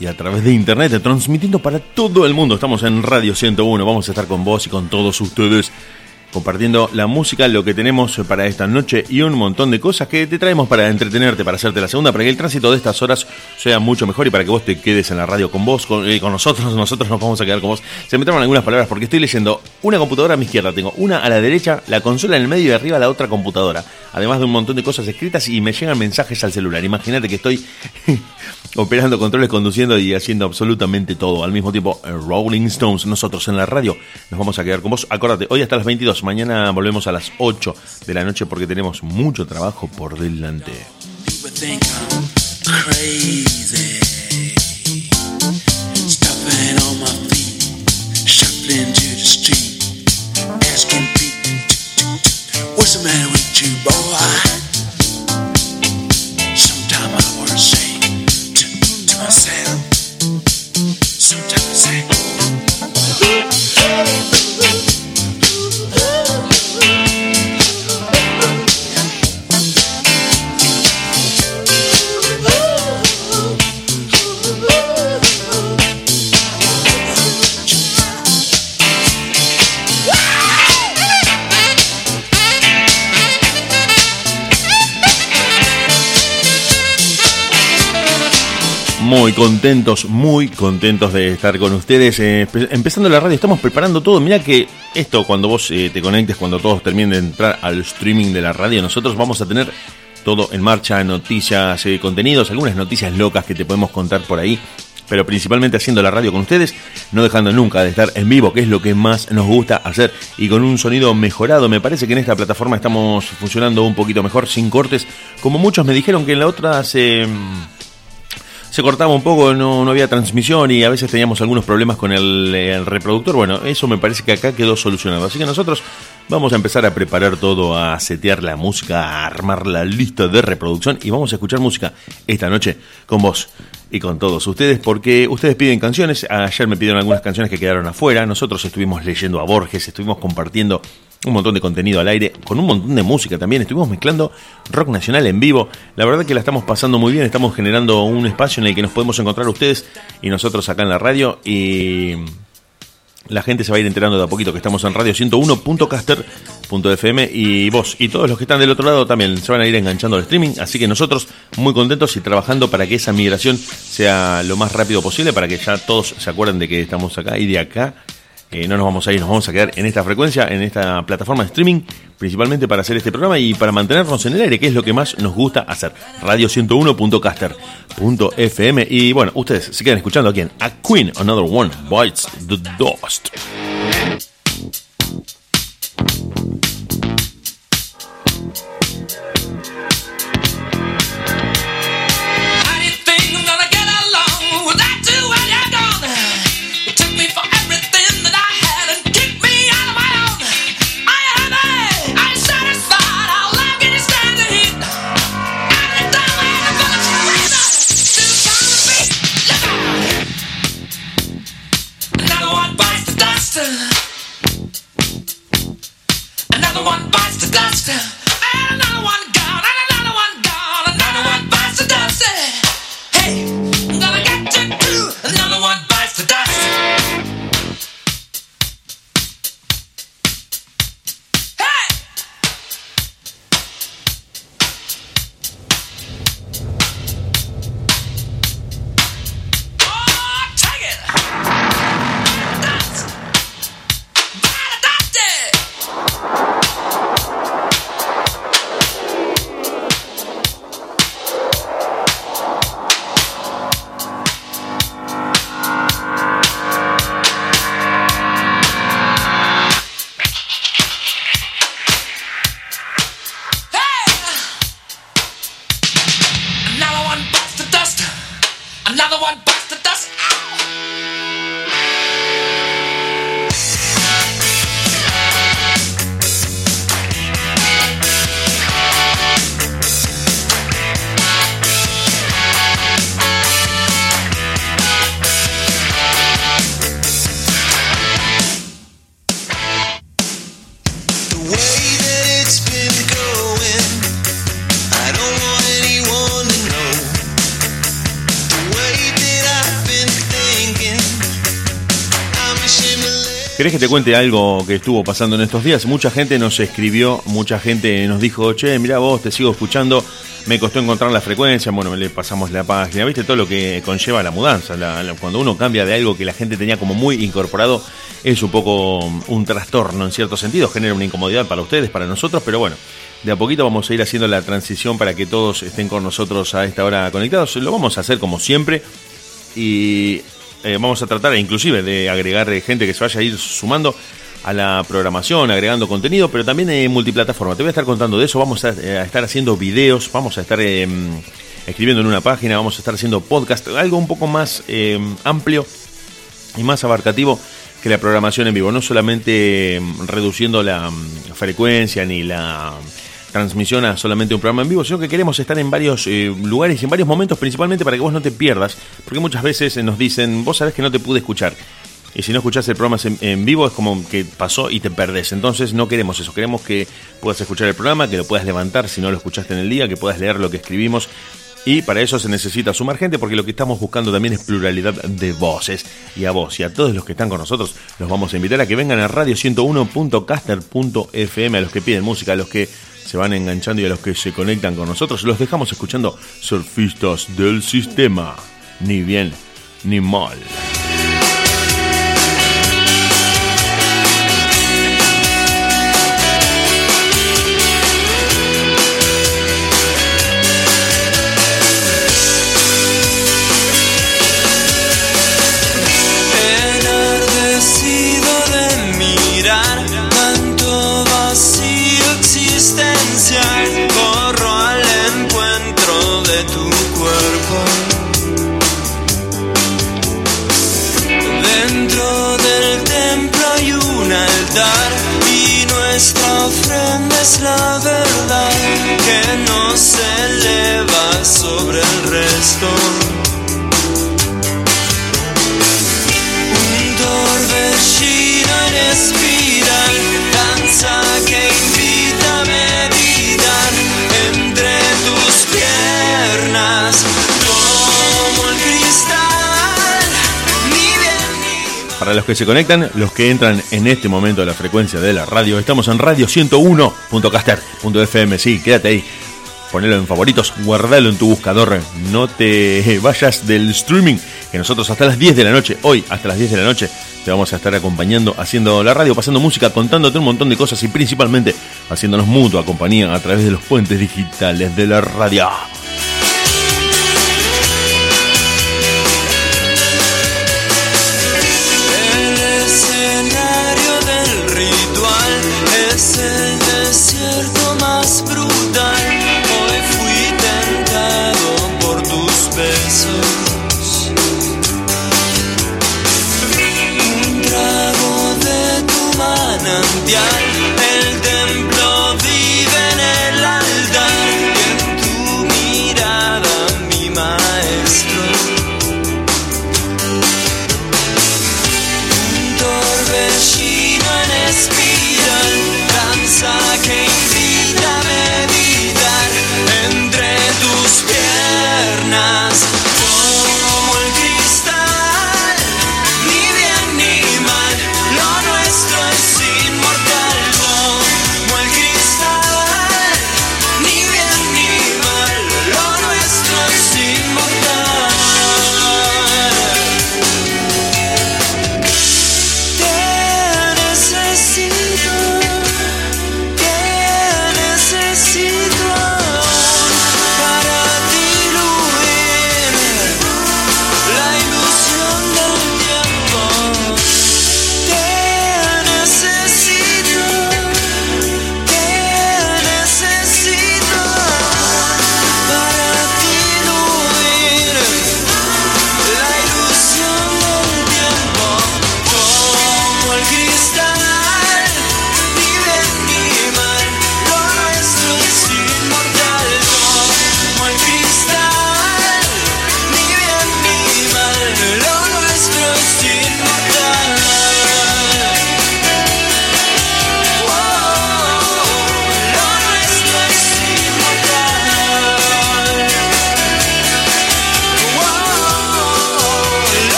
Y a través de internet, transmitiendo para todo el mundo. Estamos en Radio 101, vamos a estar con vos y con todos ustedes compartiendo la música, lo que tenemos para esta noche y un montón de cosas que te traemos para entretenerte, para hacerte la segunda, para que el tránsito de estas horas sea mucho mejor y para que vos te quedes en la radio con vos, con, eh, nosotros, nosotros nos vamos a quedar con vos. Se me traban algunas palabras porque estoy leyendo una computadora a mi izquierda, tengo una a la derecha, la consola en el medio y arriba la otra computadora, además de un montón de cosas escritas y me llegan mensajes al celular. Imagínate que estoy operando controles, conduciendo y haciendo absolutamente todo al mismo tiempo. Rolling Stones, nosotros en la radio nos vamos a quedar con vos. Acuérdate, hoy hasta las 22 Mañana volvemos a las 8 de la noche porque tenemos mucho trabajo por delante. Muy contentos, muy contentos de estar con ustedes. Eh, empezando la radio, estamos preparando todo. Mira que esto, cuando vos eh, te conectes, cuando todos terminen de entrar al streaming de la radio, nosotros vamos a tener todo en marcha, noticias, eh, contenidos, algunas noticias locas que te podemos contar por ahí. Pero principalmente haciendo la radio con ustedes, no dejando nunca de estar en vivo, que es lo que más nos gusta hacer. Y con un sonido mejorado, me parece que en esta plataforma estamos funcionando un poquito mejor, sin cortes. Como muchos me dijeron que en la otra se se cortaba un poco, no, no había transmisión y a veces teníamos algunos problemas con el, reproductor. Bueno, eso me parece que acá quedó solucionado. Así que nosotros vamos a empezar a preparar todo, a setear la música, a armar la lista de reproducción y vamos a escuchar música esta noche con vos y con todos ustedes porque ustedes piden canciones. Ayer me pidieron algunas canciones que quedaron afuera. Nosotros estuvimos leyendo a Borges, estuvimos compartiendo un montón de contenido al aire, con un montón de música también. Estuvimos mezclando rock nacional en vivo. La verdad que la estamos pasando muy bien. Estamos generando un espacio en el que nos podemos encontrar ustedes y nosotros acá en la radio. Y la gente se va a ir enterando de a poquito que estamos en radio 101.caster.fm y vos y todos los que están del otro lado también se van a ir enganchando al streaming. Así que nosotros muy contentos y trabajando para que esa migración sea lo más rápido posible, para que ya todos se acuerden de que estamos acá y de acá no nos vamos a ir, nos vamos a quedar en esta frecuencia, en esta plataforma de streaming, principalmente para hacer este programa y para mantenernos en el aire, que es lo que más nos gusta hacer. Radio 101.caster.fm. Y bueno, ustedes se quedan escuchando aquí en A Queen, Another One Bites the Dust. ¿Querés que te cuente algo que estuvo pasando en estos días? Mucha gente nos escribió, mucha gente nos dijo, che, mira vos, te sigo escuchando, me costó encontrar la frecuencia, bueno, le pasamos la página, viste todo lo que conlleva la mudanza, cuando uno cambia de algo que la gente tenía como muy incorporado, es un poco un trastorno en cierto sentido, genera una incomodidad para ustedes, para nosotros, pero bueno, de a poquito vamos a ir haciendo la transición para que todos estén con nosotros a esta hora conectados, lo vamos a hacer como siempre y eh, vamos a tratar inclusive de agregar eh, gente que se vaya a ir sumando a la programación, agregando contenido, pero también en multiplataforma. Te voy a estar contando de eso, vamos a, eh, estar haciendo videos, vamos a estar em, escribiendo en una página, vamos a estar haciendo podcast, algo un poco más em, amplio y más abarcativo que la programación en vivo, no solamente em, reduciendo la frecuencia ni la transmisión a solamente un programa en vivo, sino que queremos estar en varios eh, lugares y en varios momentos, principalmente para que vos no te pierdas, porque muchas veces nos dicen, vos sabés que no te pude escuchar. Y si no escuchás el programa en, vivo es como que pasó y te perdés. Entonces no queremos eso. Queremos que puedas escuchar el programa, que lo puedas levantar si no lo escuchaste en el día, que puedas leer lo que escribimos. Y para eso se necesita sumar gente porque lo que estamos buscando también es pluralidad de voces. Y a vos y a todos los que están con nosotros los vamos a invitar a que vengan a radio101.caster.fm, a los que piden música, a los que se van enganchando y a los que se conectan con nosotros los dejamos escuchando surfistas del sistema. Ni bien ni mal. Y nuestra ofrenda es la verdad que no se eleva sobre el resto. Un torbellino en espiral, Para los que se conectan, los que entran en este momento a la frecuencia de la radio, estamos en radio 101.caster.fm. Sí, quédate ahí. Ponelo en favoritos, guardalo en tu buscador. No te vayas del streaming, que nosotros hasta las 10 de la noche, hoy hasta las 10 de la noche, te vamos a estar acompañando, haciendo la radio, pasando música, contándote un montón de cosas y principalmente haciéndonos mutua compañía a través de los puentes digitales de la radio. yeah.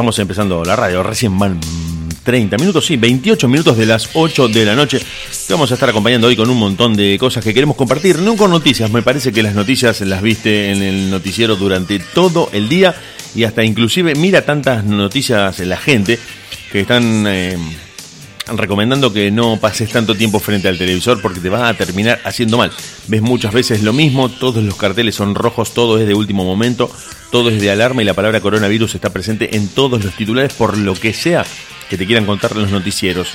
Estamos empezando la radio. Recién van 30 minutos, sí, 28 minutos de las 8 de la noche. Te vamos a estar acompañando hoy con un montón de cosas que queremos compartir. No con noticias, me parece que las noticias las viste en el noticiero durante todo el día y hasta inclusive mira tantas noticias la gente que están eh, recomendando que no pases tanto tiempo frente al televisor porque te vas a terminar haciendo mal. Ves muchas veces lo mismo, todos los carteles son rojos, todo es de último momento, todo es de alarma y la palabra coronavirus está presente en todos los titulares por lo que sea que te quieran contar los noticieros.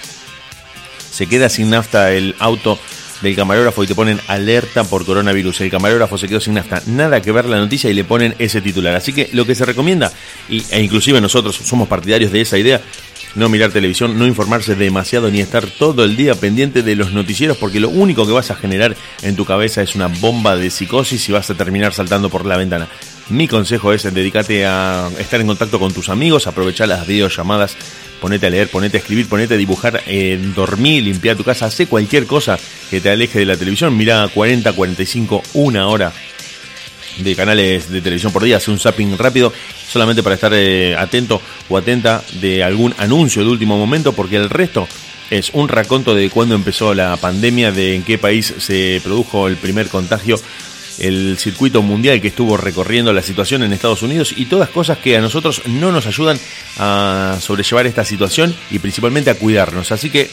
Se queda sin nafta el auto del camarógrafo y te ponen alerta por coronavirus. El camarógrafo se quedó sin nafta. Nada que ver la noticia y le ponen ese titular. Así que lo que se recomienda, e inclusive nosotros somos partidarios de esa idea, no mirar televisión, no informarse demasiado ni estar todo el día pendiente de los noticieros porque lo único que vas a generar en tu cabeza es una bomba de psicosis y vas a terminar saltando por la ventana. Mi consejo es dedicarte a estar en contacto con tus amigos, aprovechar las videollamadas, ponete a leer, ponete a escribir, ponete a dibujar, eh, dormir, limpiar tu casa, hace cualquier cosa que te aleje de la televisión, mira 40, 45, una hora de canales de televisión por día, hace un zapping rápido solamente para estar eh, atento o atenta de algún anuncio de último momento, porque el resto es un raconto de cuándo empezó la pandemia, de en qué país se produjo el primer contagio, el circuito mundial que estuvo recorriendo la situación en Estados Unidos y todas cosas que a nosotros no nos ayudan a sobrellevar esta situación y principalmente a cuidarnos. Así que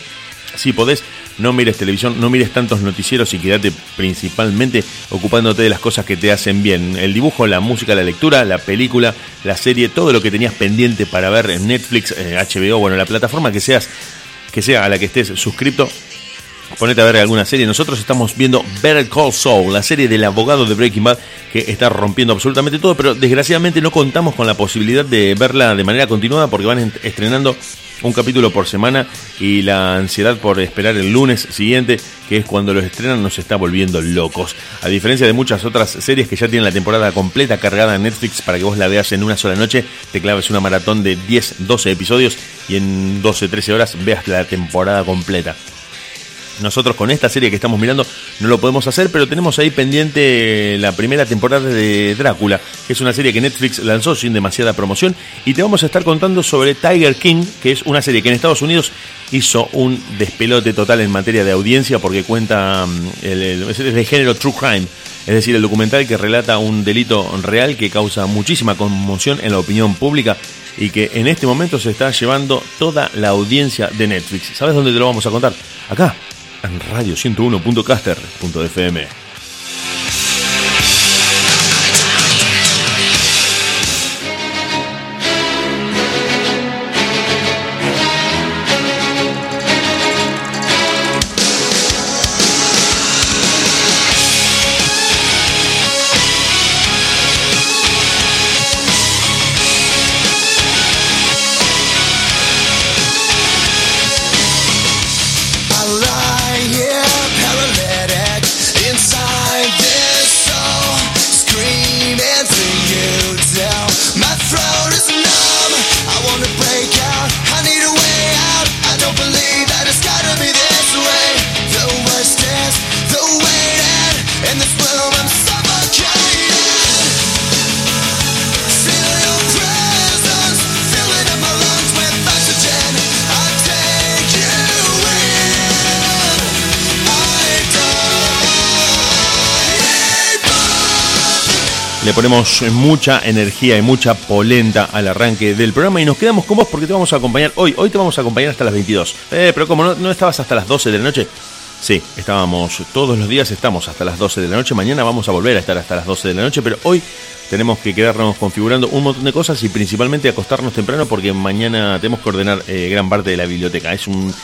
si podés, no mires televisión, no mires tantos noticieros y quédate principalmente ocupándote de las cosas que te hacen bien. El dibujo, la música, la lectura, la película, la serie, todo lo que tenías pendiente para ver en Netflix, HBO, eh, bueno, la plataforma que seas, que sea a la que estés suscrito, ponete a ver alguna serie. Nosotros estamos viendo Better Call Saul, la serie del abogado de Breaking Bad que está rompiendo absolutamente todo, pero desgraciadamente no contamos con la posibilidad de verla de manera continuada porque van estrenando un capítulo por semana y la ansiedad por esperar el lunes siguiente, que es cuando los estrenan, nos está volviendo locos. A diferencia de muchas otras series que ya tienen la temporada completa cargada en Netflix para que vos la veas en una sola noche, te claves una maratón de 10, 12 episodios y en 12, 13 horas veas la temporada completa. Nosotros con esta serie que estamos mirando no lo podemos hacer, pero tenemos ahí pendiente la primera temporada de Drácula, que es una serie que Netflix lanzó sin demasiada promoción. Y te vamos a estar contando sobre Tiger King, que es una serie que en Estados Unidos hizo un despelote total en materia de audiencia porque cuenta mm, el, el, de género True Crime. Es decir, el documental que relata un delito real que causa muchísima conmoción en la opinión pública y que en este momento se está llevando toda la audiencia de Netflix. ¿Sabes dónde te lo vamos a contar? Acá, en radio101.caster.fm. Ponemos mucha energía y mucha polenta al arranque del programa y nos quedamos con vos porque te vamos a acompañar hoy. Hoy te vamos a acompañar hasta las 22. Eh, pero como no, estabas hasta las 12 de la noche, sí, estábamos todos los días, estamos hasta las 12 de la noche. Mañana vamos a volver a estar hasta las 12 de la noche, pero hoy tenemos que quedarnos configurando un montón de cosas y principalmente acostarnos temprano porque mañana tenemos que ordenar eh, gran parte de la biblioteca. Es un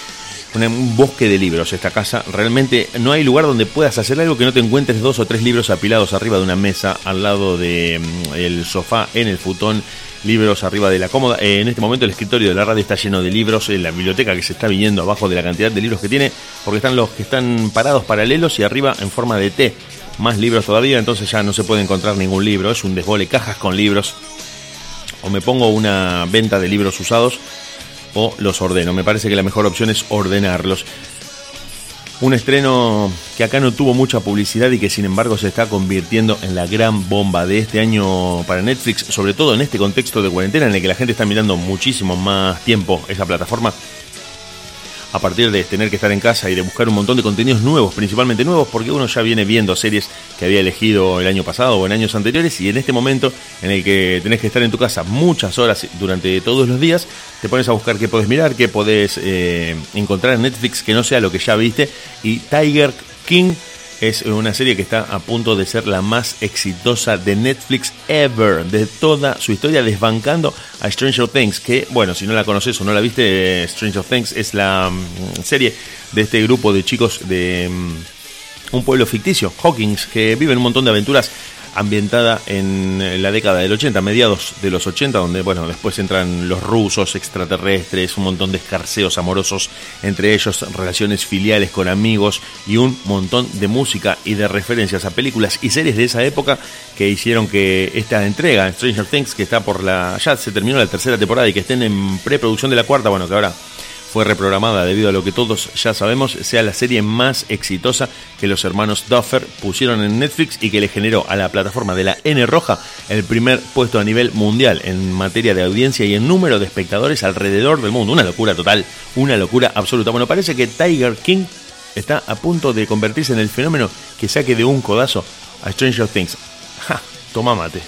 un bosque de libros esta casa. Realmente no hay lugar donde puedas hacer algo que no te encuentres dos o tres libros apilados arriba de una mesa, al lado del mm, sofá, en el futón, libros arriba de la cómoda. Eh, en este momento el escritorio de la radio está lleno de libros, en la biblioteca que se está viniendo abajo de la cantidad de libros que tiene, porque están los que están parados paralelos y arriba en forma de T. Más libros todavía, entonces ya no se puede encontrar ningún libro. Es un desbole, cajas con libros. O me pongo una venta de libros usados o los ordeno. Me parece que la mejor opción es ordenarlos. Un estreno que acá no tuvo mucha publicidad y que sin embargo se está convirtiendo en la gran bomba de este año para Netflix, sobre todo en este contexto de cuarentena en el que la gente está mirando muchísimo más tiempo esa plataforma a partir de tener que estar en casa y de buscar un montón de contenidos nuevos, principalmente nuevos, porque uno ya viene viendo series que había elegido el año pasado o en años anteriores y en este momento en el que tenés que estar en tu casa muchas horas durante todos los días, te pones a buscar qué podés mirar, qué podés eh, encontrar en Netflix que no sea lo que ya viste y Tiger King es una serie que está a punto de ser la más exitosa de Netflix ever, de toda su historia, desbancando a Stranger Things, que, bueno, si no la conoces o no la viste, Stranger Things es la mm, serie de este grupo de chicos de mm, un pueblo ficticio, Hawkins, que viven un montón de aventuras ambientada en la década del 80, mediados de los 80, donde bueno, después entran los rusos, extraterrestres, un montón de escarceos amorosos entre ellos, relaciones filiales con amigos y un montón de música y de referencias a películas y series de esa época que hicieron que esta entrega, Stranger Things, que está por la ya se terminó la tercera temporada y que estén en preproducción de la cuarta, bueno, que ahora fue reprogramada debido a lo que todos ya sabemos, sea la serie más exitosa que los hermanos Duffer pusieron en Netflix y que le generó a la plataforma de la N Roja el primer puesto a nivel mundial en materia de audiencia y en número de espectadores alrededor del mundo. Una locura total, una locura absoluta. Bueno, parece que Tiger King está a punto de convertirse en el fenómeno que saque de un codazo a Stranger Things. ¡Ja! Toma mate.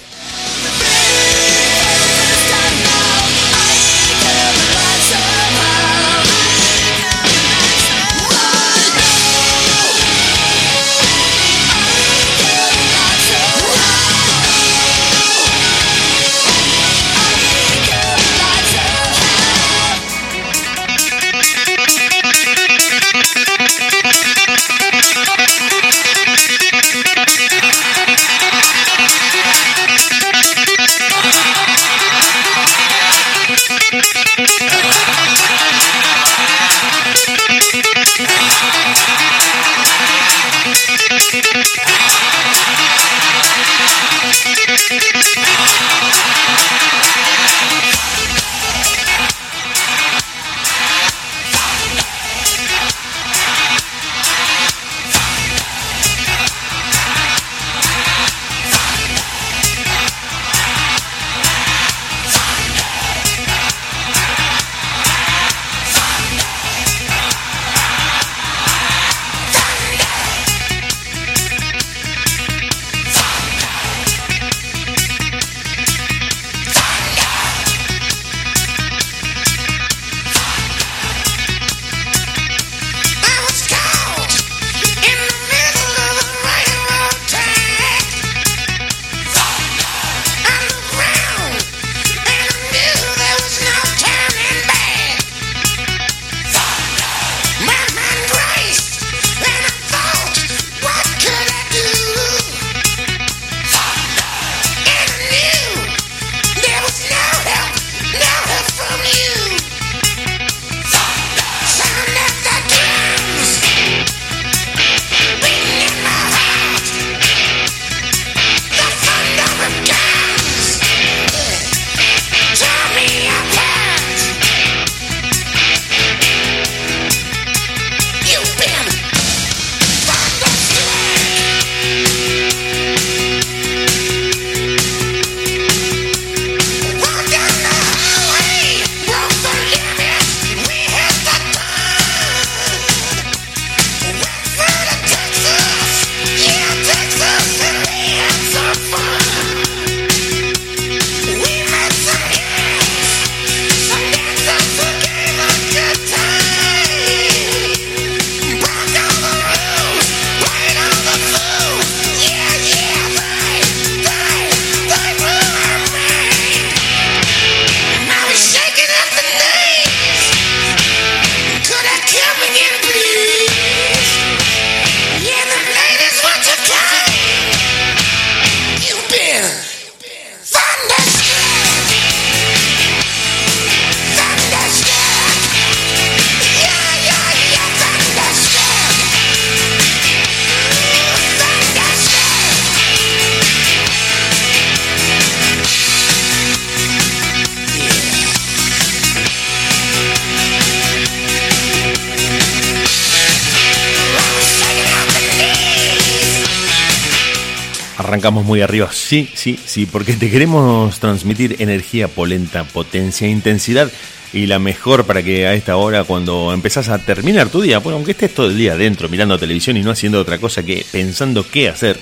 Muy arriba. Sí, sí, sí, porque te queremos transmitir energía, polenta, potencia, intensidad y la mejor para que a esta hora, cuando empezás a terminar tu día, bueno, aunque estés todo el día adentro mirando televisión y no haciendo otra cosa que pensando qué hacer,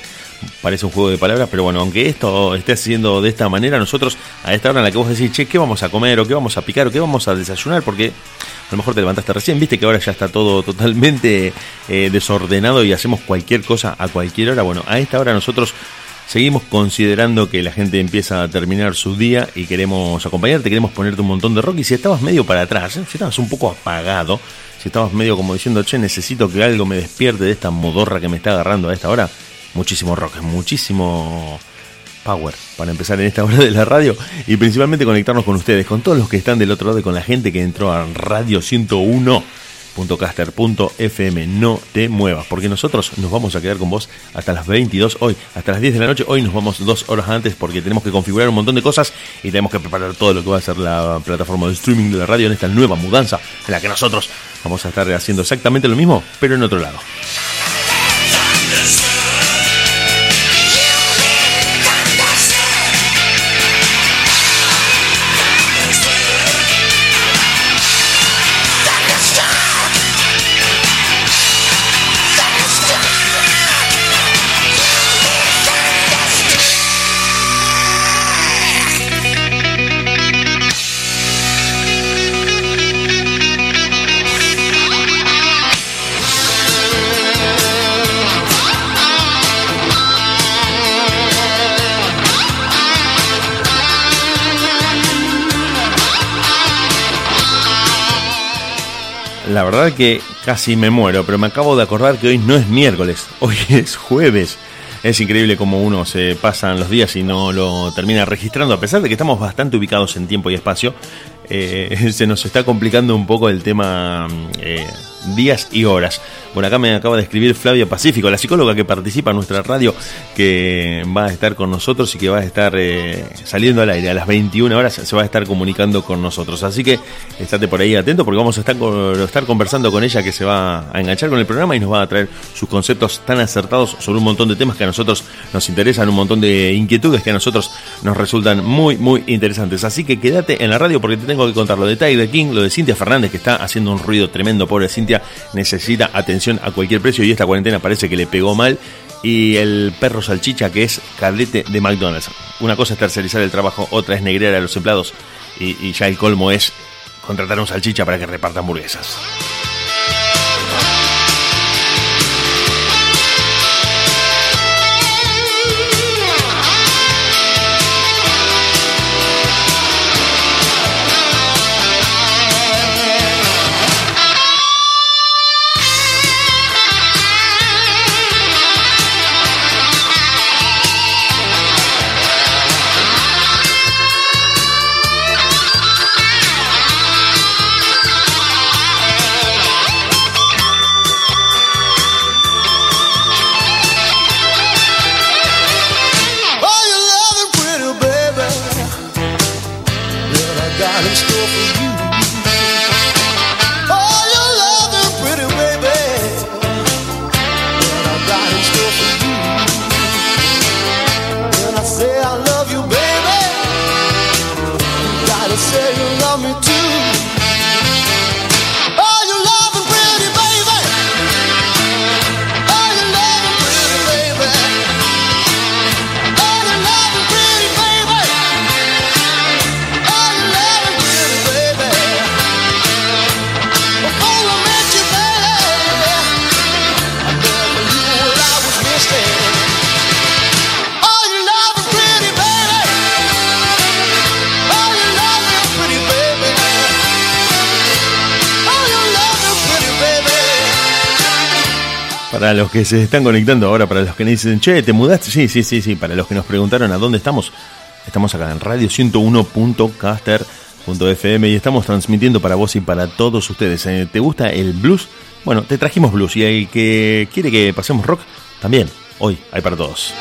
parece un juego de palabras, pero bueno, aunque esto esté haciendo de esta manera, nosotros a esta hora en la que vos decís, che, ¿qué vamos a comer o qué vamos a picar o qué vamos a desayunar? Porque a lo mejor te levantaste recién, viste que ahora ya está todo totalmente eh, desordenado y hacemos cualquier cosa a cualquier hora. Bueno, a esta hora nosotros seguimos considerando que la gente empieza a terminar su día y queremos acompañarte, queremos ponerte un montón de rock. Y si estabas medio para atrás, si estabas un poco apagado, si estabas medio como diciendo, che, necesito que algo me despierte de esta modorra que me está agarrando a esta hora, muchísimo rock, muchísimo power para empezar en esta hora de la radio y principalmente conectarnos con ustedes, con todos los que están del otro lado y con la gente que entró a Radio 101 .caster.fm no te muevas porque nosotros nos vamos a quedar con vos hasta las 22 hoy hasta las 10 de la noche. Hoy nos vamos dos horas antes porque tenemos que configurar un montón de cosas y tenemos que preparar todo lo que va a ser la plataforma de streaming de la radio en esta nueva mudanza en la que nosotros vamos a estar haciendo exactamente lo mismo pero en otro lado La verdad que casi me muero, pero me acabo de acordar que hoy no es miércoles, hoy es jueves. Es increíble cómo uno se pasan los días y no lo termina registrando, a pesar de que estamos bastante ubicados en tiempo y espacio. Eh, se nos está complicando un poco el tema eh, días y horas. Bueno, acá me acaba de escribir Flavia Pacífico, la psicóloga que participa en nuestra radio, que va a estar con nosotros y que va a estar eh, saliendo al aire a las 21 horas, se va a estar comunicando con nosotros. Así que estate por ahí atento porque vamos a estar, conversando con ella que se va a enganchar con el programa y nos va a traer sus conceptos tan acertados sobre un montón de temas que a nosotros nos interesan, un montón de inquietudes que a nosotros nos resultan muy, muy interesantes. Así que quédate en la radio porque te tengo que contar lo de Tyler King, lo de Cintia Fernández que está haciendo un ruido tremendo, pobre Cintia, necesita atención a cualquier precio y esta cuarentena parece que le pegó mal. Y el perro salchicha que es cadete de McDonald's. Una cosa es tercerizar el trabajo, otra es negrear a los empleados y, y ya el colmo es contratar a un salchicha para que reparta hamburguesas. Se están conectando ahora, para los que me dicen, che, ¿te mudaste? Sí, sí, sí, sí. Para los que nos preguntaron a dónde estamos, estamos acá en radio 101.caster.fm y estamos transmitiendo para vos y para todos ustedes. Eh, ¿Te gusta el blues? Bueno, te trajimos blues y el que quiere que pasemos rock, también. Hoy hay para todos.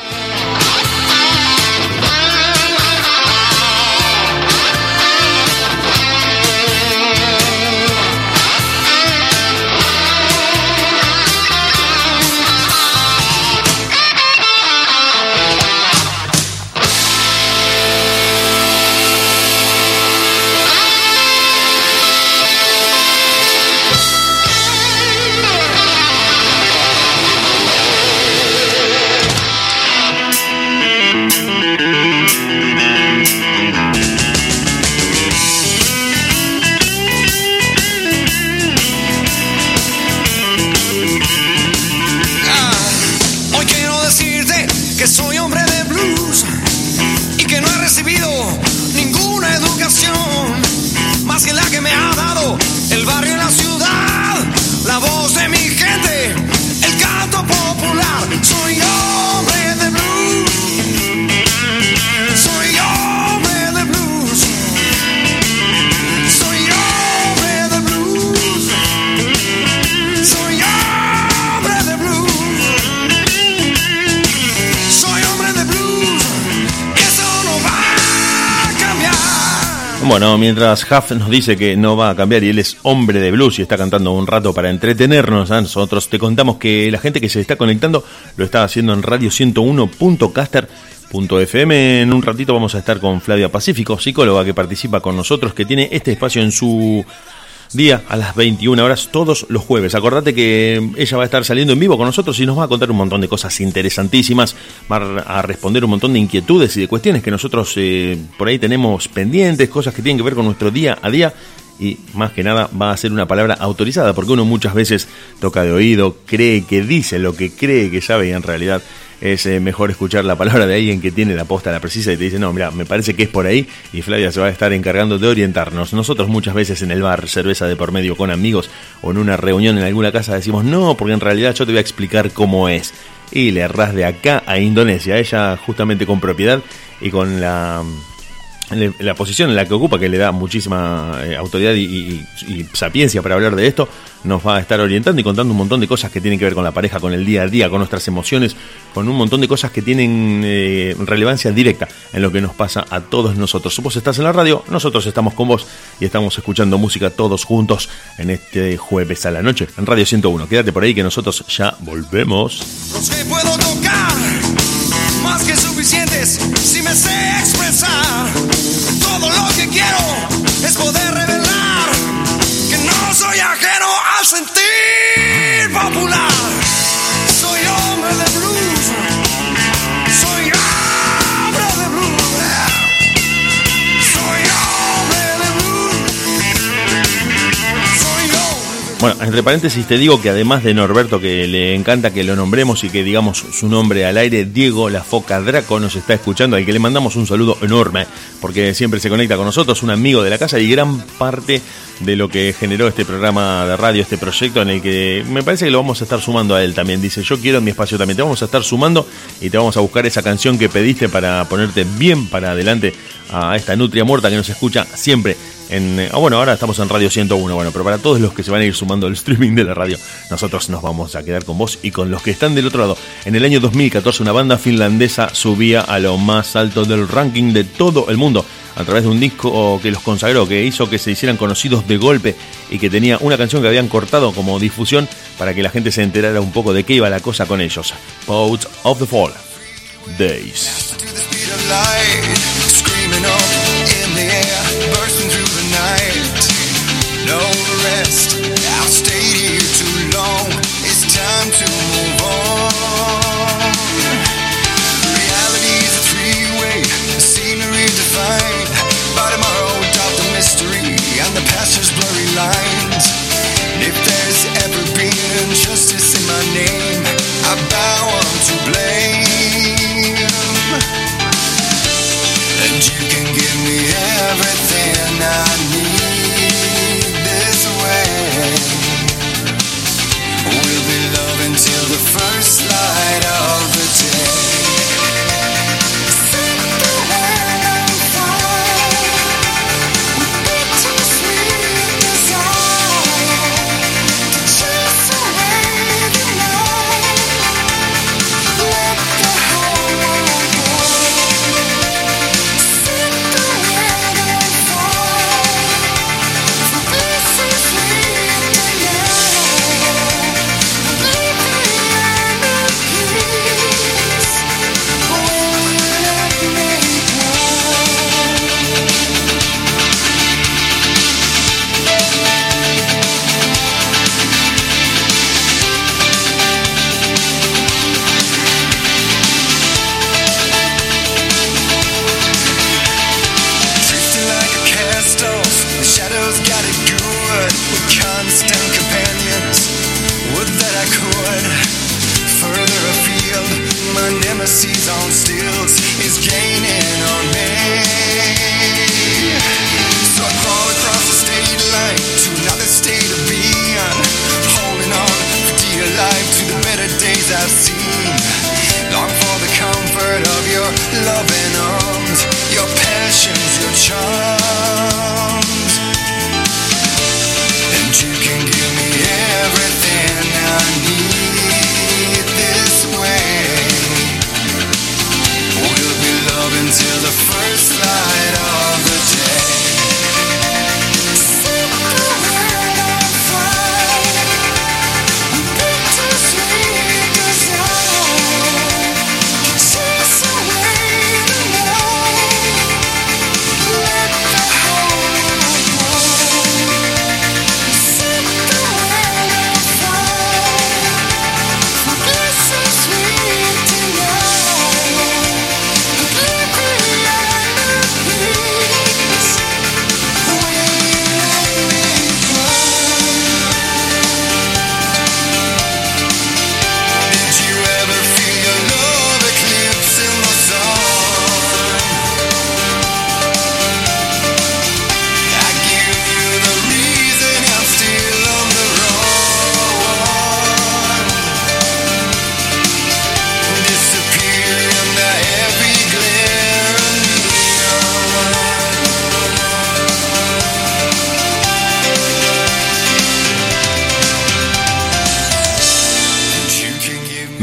Bueno, mientras Huff nos dice que no va a cambiar y él es hombre de blues y está cantando un rato para entretenernos, a nosotros te contamos que la gente que se está conectando lo está haciendo en radio 101.caster.fm. En un ratito vamos a estar con Flavia Pacífico, psicóloga que participa con nosotros, que tiene este espacio en su día a las 21 horas todos los jueves. Acordate que ella va a estar saliendo en vivo con nosotros y nos va a contar un montón de cosas interesantísimas, va a responder un montón de inquietudes y de cuestiones que nosotros eh, por ahí tenemos pendientes, cosas que tienen que ver con nuestro día a día y más que nada va a ser una palabra autorizada porque uno muchas veces toca de oído, cree que dice lo que cree que sabe y en realidad es eh, mejor escuchar la palabra de alguien que tiene la posta, la precisa y te dice, no, mira, me parece que es por ahí y Flavia se va a estar encargando de orientarnos. Nosotros muchas veces en el bar, cerveza de por medio con amigos o en una reunión en alguna casa decimos, no, porque en realidad yo te voy a explicar cómo es. Y le erras de acá a Indonesia, ella justamente con propiedad y con la la posición en la que ocupa, que le da muchísima eh, autoridad y, sapiencia para hablar de esto, nos va a estar orientando y contando un montón de cosas que tienen que ver con la pareja, con el día a día, con nuestras emociones, con un montón de cosas que tienen eh, relevancia directa en lo que nos pasa a todos nosotros. Vos estás en la radio, nosotros estamos con vos y estamos escuchando música todos juntos en este jueves a la noche en Radio 101. Quédate por ahí que nosotros ya volvemos. Si me sé expresar. Todo lo que quiero es poder revelar que no soy ajeno al sentir popular. Bueno, entre paréntesis te digo que además de Norberto, que le encanta que lo nombremos y que digamos su nombre al aire, Diego La Foca Draco nos está escuchando, al que le mandamos un saludo enorme, porque siempre se conecta con nosotros, un amigo de la casa y gran parte de lo que generó este programa de radio, este proyecto en el que me parece que lo vamos a estar sumando a él también. Dice, yo quiero mi espacio también, te vamos a estar sumando y te vamos a buscar esa canción que pediste para ponerte bien para adelante a esta nutria muerta que nos escucha siempre en, ah, bueno, ahora estamos en Radio 101, bueno, pero para todos los que se van a ir sumando al streaming de la radio, nosotros nos vamos a quedar con vos y con los que están del otro lado. En el año 2014 una banda finlandesa subía a lo más alto del ranking de todo el mundo a través de un disco que los consagró, que hizo que se hicieran conocidos de golpe y que tenía una canción que habían cortado como difusión para que la gente se enterara un poco de qué iba la cosa con ellos. Poets of the Fall. Days.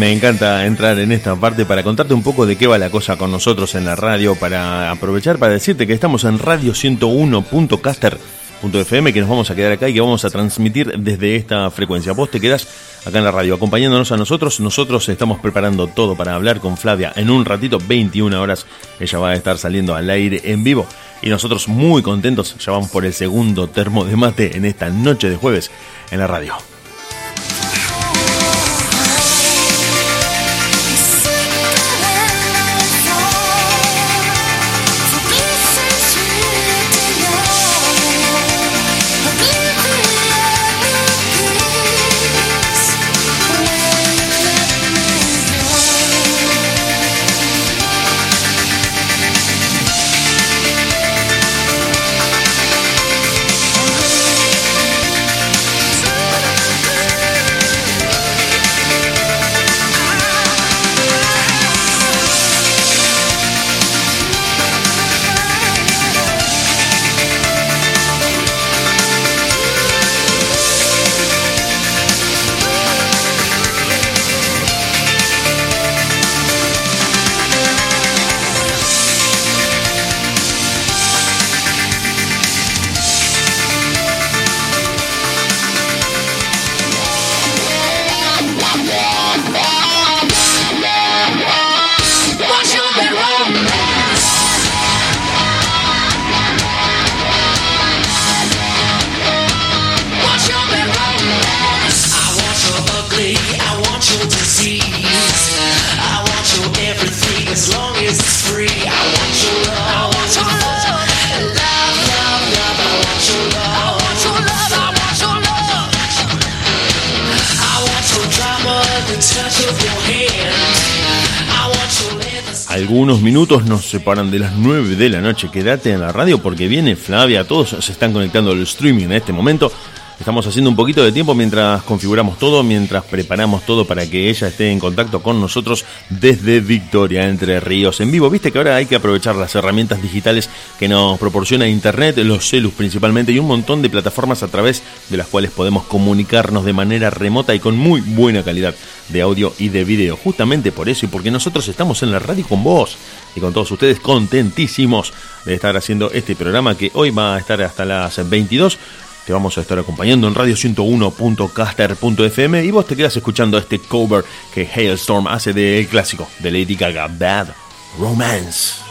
Me encanta entrar en esta parte para contarte un poco de qué va la cosa con nosotros en la radio, para aprovechar para decirte que estamos en radio 101.caster.fm, que nos vamos a quedar acá y que vamos a transmitir desde esta frecuencia. Vos te quedás acá en la radio acompañándonos a nosotros. Nosotros estamos preparando todo para hablar con Flavia en un ratito, 21 horas. Ella va a estar saliendo al aire en vivo. Y nosotros muy contentos, ya vamos por el segundo termo de mate en esta noche de jueves en la radio. Separan de las 9 de la noche. Quédate en la radio porque viene Flavia. Todos se están conectando al streaming en este momento. Estamos haciendo un poquito de tiempo mientras configuramos todo, mientras preparamos todo para que ella esté en contacto con nosotros desde Victoria, Entre Ríos, en vivo. Viste que ahora hay que aprovechar las herramientas digitales que nos proporciona Internet, los celus principalmente, y un montón de plataformas a través de las cuales podemos comunicarnos de manera remota y con muy buena calidad de audio y de video. Justamente por eso y porque nosotros estamos en la radio con vos y con todos ustedes contentísimos de estar haciendo este programa que hoy va a estar hasta las 22 te vamos a estar acompañando en radio 101.caster.fm y vos te quedas escuchando este cover que Hailstorm hace del clásico de Lady Gaga, Bad Romance.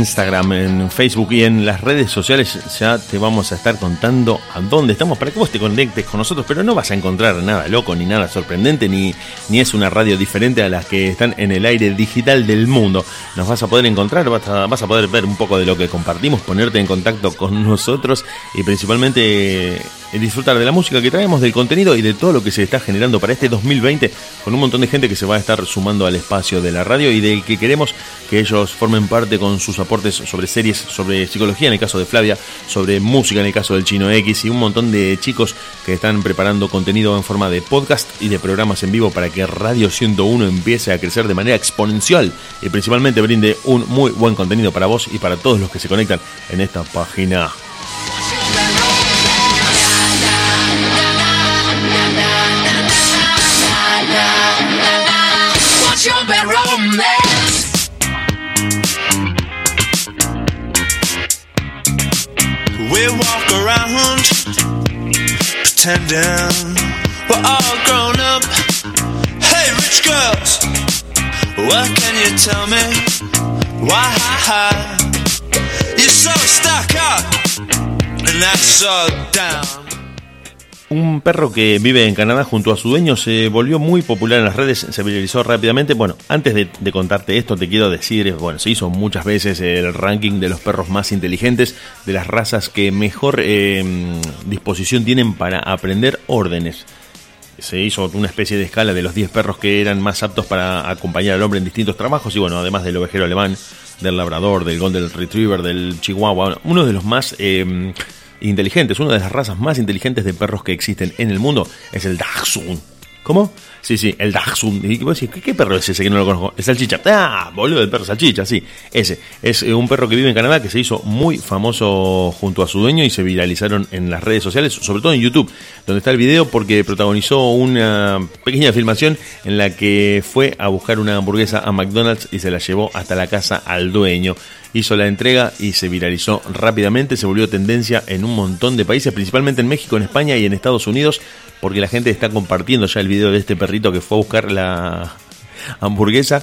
Instagram, en Facebook y en las redes sociales ya te vamos a estar contando a dónde estamos para que vos te conectes con nosotros, pero no vas a encontrar nada loco ni nada sorprendente, ni, ni es una radio diferente a las que están en el aire digital del mundo. Nos vas a poder encontrar, vas a, vas a poder ver un poco de lo que compartimos, ponerte en contacto con nosotros y principalmente eh, disfrutar de la música que traemos, del contenido y de todo lo que se está generando para este 2020 con un montón de gente que se va a estar sumando al espacio de la radio y del que queremos que ellos formen parte con sus aportes sobre series, sobre psicología en el caso de Flavia, sobre música en el caso del Chino X y un montón de chicos que están preparando contenido en forma de podcast y de programas en vivo para que Radio 101 empiece a crecer de manera exponencial y principalmente brinde un muy buen contenido para vos y para todos los que se conectan en esta página. Pretending we're all grown up. Hey, rich girls, what can you tell me? Why you're so stuck up and that's so down? Un perro que vive en Canadá junto a su dueño se volvió muy popular en las redes, se viralizó rápidamente. Bueno, antes de, contarte esto, te quiero decir, bueno, se hizo muchas veces el ranking de los perros más inteligentes, de las razas que mejor eh, disposición tienen para aprender órdenes. Se hizo una especie de escala de los 10 perros que eran más aptos para acompañar al hombre en distintos trabajos y bueno, además del ovejero alemán, del labrador, del golden retriever, del chihuahua, uno de los más... Eh, inteligentes, una de las razas más inteligentes de perros que existen en el mundo es el Dachshund. ¿Cómo? Sí, sí, el Dachshund. Y vos decís, ¿qué, perro es ese que no lo conozco? El salchicha. Ah, boludo, el perro salchicha, sí. Ese. Es eh, un perro que vive en Canadá que se hizo muy famoso junto a su dueño y se viralizaron en las redes sociales, sobre todo en YouTube, donde está el video porque protagonizó una pequeña filmación en la que fue a buscar una hamburguesa a McDonald's y se la llevó hasta la casa al dueño hizo la entrega y se viralizó rápidamente, se volvió tendencia en un montón de países, principalmente en México, en España y en Estados Unidos, porque la gente está compartiendo ya el video de este perrito que fue a buscar la hamburguesa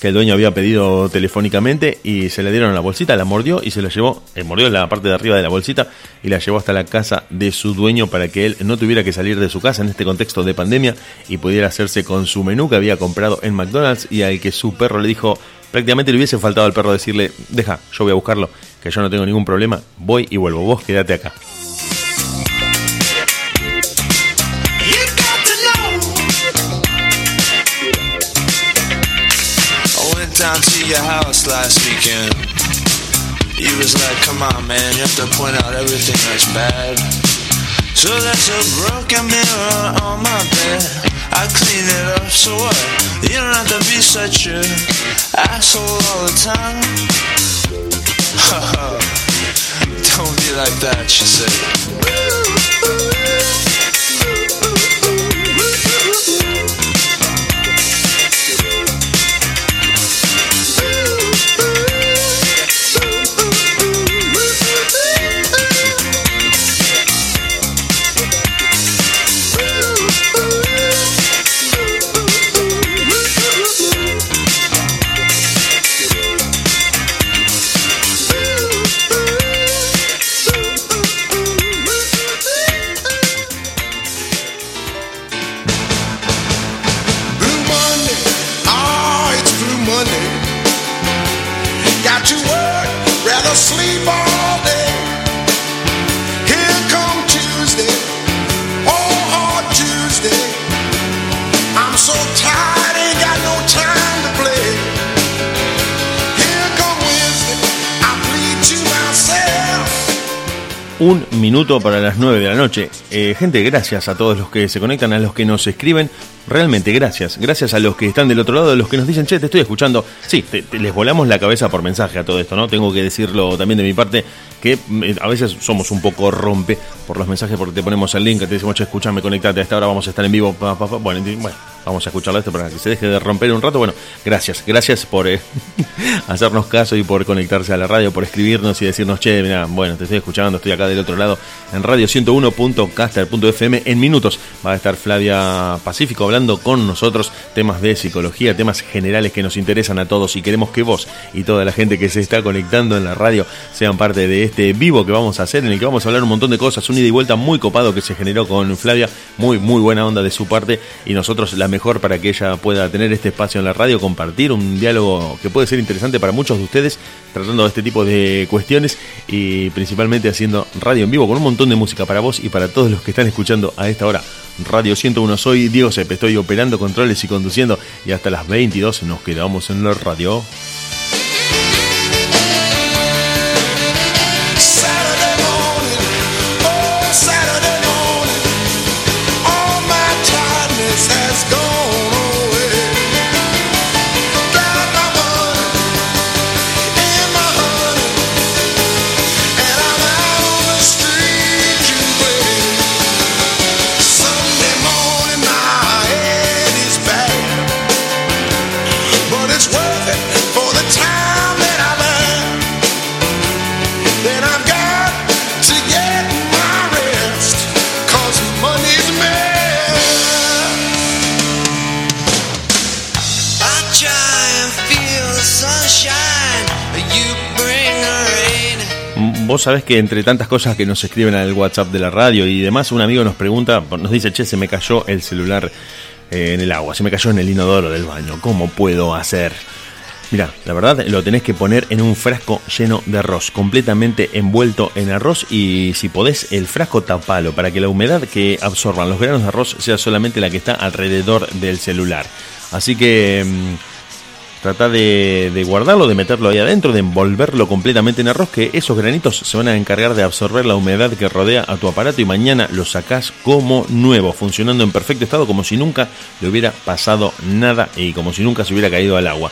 que el dueño había pedido telefónicamente y se le dieron la bolsita, la mordió y se la llevó, eh, mordió la parte de arriba de la bolsita y la llevó hasta la casa de su dueño para que él no tuviera que salir de su casa en este contexto de pandemia y pudiera hacerse con su menú que había comprado en McDonald's y al que su perro le dijo, prácticamente le hubiese faltado al perro decirle, deja, yo voy a buscarlo, que yo no tengo ningún problema, voy y vuelvo, vos quédate acá. Down to your house last weekend. You was like, come on, man, you have to point out everything that's bad. So there's a broken mirror on my bed. I clean it up, so what? You don't to be such a asshole all the time. don't be like that, she said. Un minuto para las 9 de la noche. Eh, gente, gracias a todos los que se conectan, a los que nos escriben. Realmente, gracias. Gracias a los que están del otro lado, a los que nos dicen, che, te estoy escuchando. Sí, te- les volamos la cabeza por mensaje a todo esto, ¿no? Tengo que decirlo también de mi parte, que eh, a veces somos un poco rompe por los mensajes, porque te ponemos el link, te decimos, che, escuchame, conectate, a esta hora vamos a estar en vivo. Bueno, bueno, Vamos a escucharlo esto para que se deje de romper un rato. Bueno, gracias, gracias por eh, hacernos caso y por conectarse a la radio, por escribirnos y decirnos, che, mira, bueno, te estoy escuchando, estoy acá del otro lado en radio 101.caster.fm. En minutos va a estar Flavia Pacífico hablando con nosotros temas de psicología, temas generales que nos interesan a todos y queremos que vos y toda la gente que se está conectando en la radio sean parte de este vivo que vamos a hacer, en el que vamos a hablar un montón de cosas, un ida y vuelta muy copado que se generó con Flavia, muy, muy buena onda de su parte y nosotros la mejor para que ella pueda tener este espacio en la radio, compartir un diálogo que puede ser interesante para muchos de ustedes, tratando de este tipo de cuestiones y principalmente haciendo radio en vivo con un montón de música para vos y para todos los que están escuchando a esta hora. Radio 101, soy Diego Sepe, estoy operando controles y conduciendo y hasta las 22 nos quedamos en la radio. Vos sabés que entre tantas cosas que nos escriben al WhatsApp de la radio y demás, un amigo nos pregunta, nos dice, che, se me cayó el celular eh, en el agua, se me cayó en el inodoro del baño, ¿cómo puedo hacer? Mira, la verdad lo tenés que poner en un frasco lleno de arroz, completamente envuelto en arroz y si podés el frasco tapalo para que la humedad que absorban los granos de arroz sea solamente la que está alrededor del celular. Así que mm, trata de, de guardarlo, de meterlo ahí adentro, de envolverlo completamente en arroz, que esos granitos se van a encargar de absorber la humedad que rodea a tu aparato y mañana lo sacás como nuevo, funcionando en perfecto estado, como si nunca le hubiera pasado nada y como si nunca se hubiera caído al agua.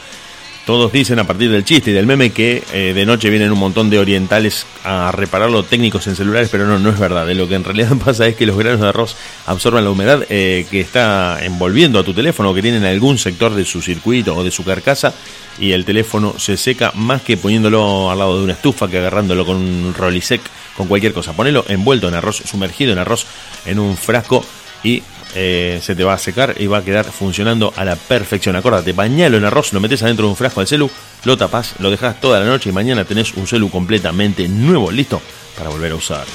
Todos dicen a partir del chiste y del meme que eh, de noche vienen un montón de orientales a repararlo técnicos en celulares, pero no, no es verdad. Eh, Lo que en realidad pasa es que los granos de arroz absorben la humedad eh, que está envolviendo a tu teléfono, que tiene en algún sector de su circuito o de su carcasa, y el teléfono se seca más que poniéndolo al lado de una estufa, que agarrándolo con un rolisec, con cualquier cosa. Ponelo envuelto en arroz, sumergido en arroz, en un frasco y eh, se te va a secar y va a quedar funcionando a la perfección. Acordate, bañalo en arroz, lo metes adentro de un frasco al celu, lo tapas, lo dejas toda la noche y mañana tenés un celu completamente nuevo, listo para volver a usar.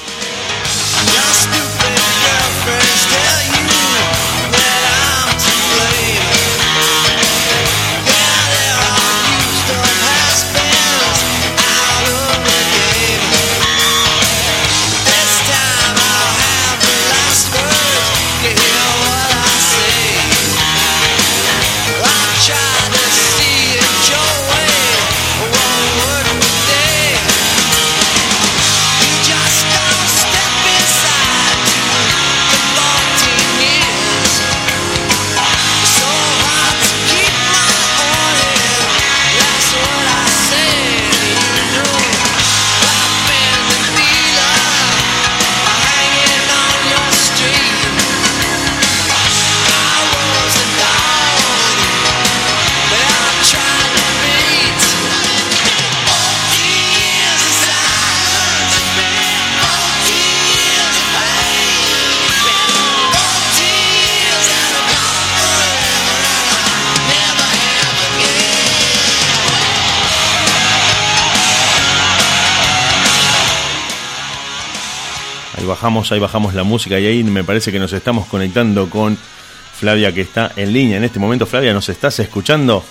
Bajamos, ahí bajamos la música y ahí me parece que nos estamos conectando con Flavia que está en línea en este momento. Flavia, ¿nos estás escuchando?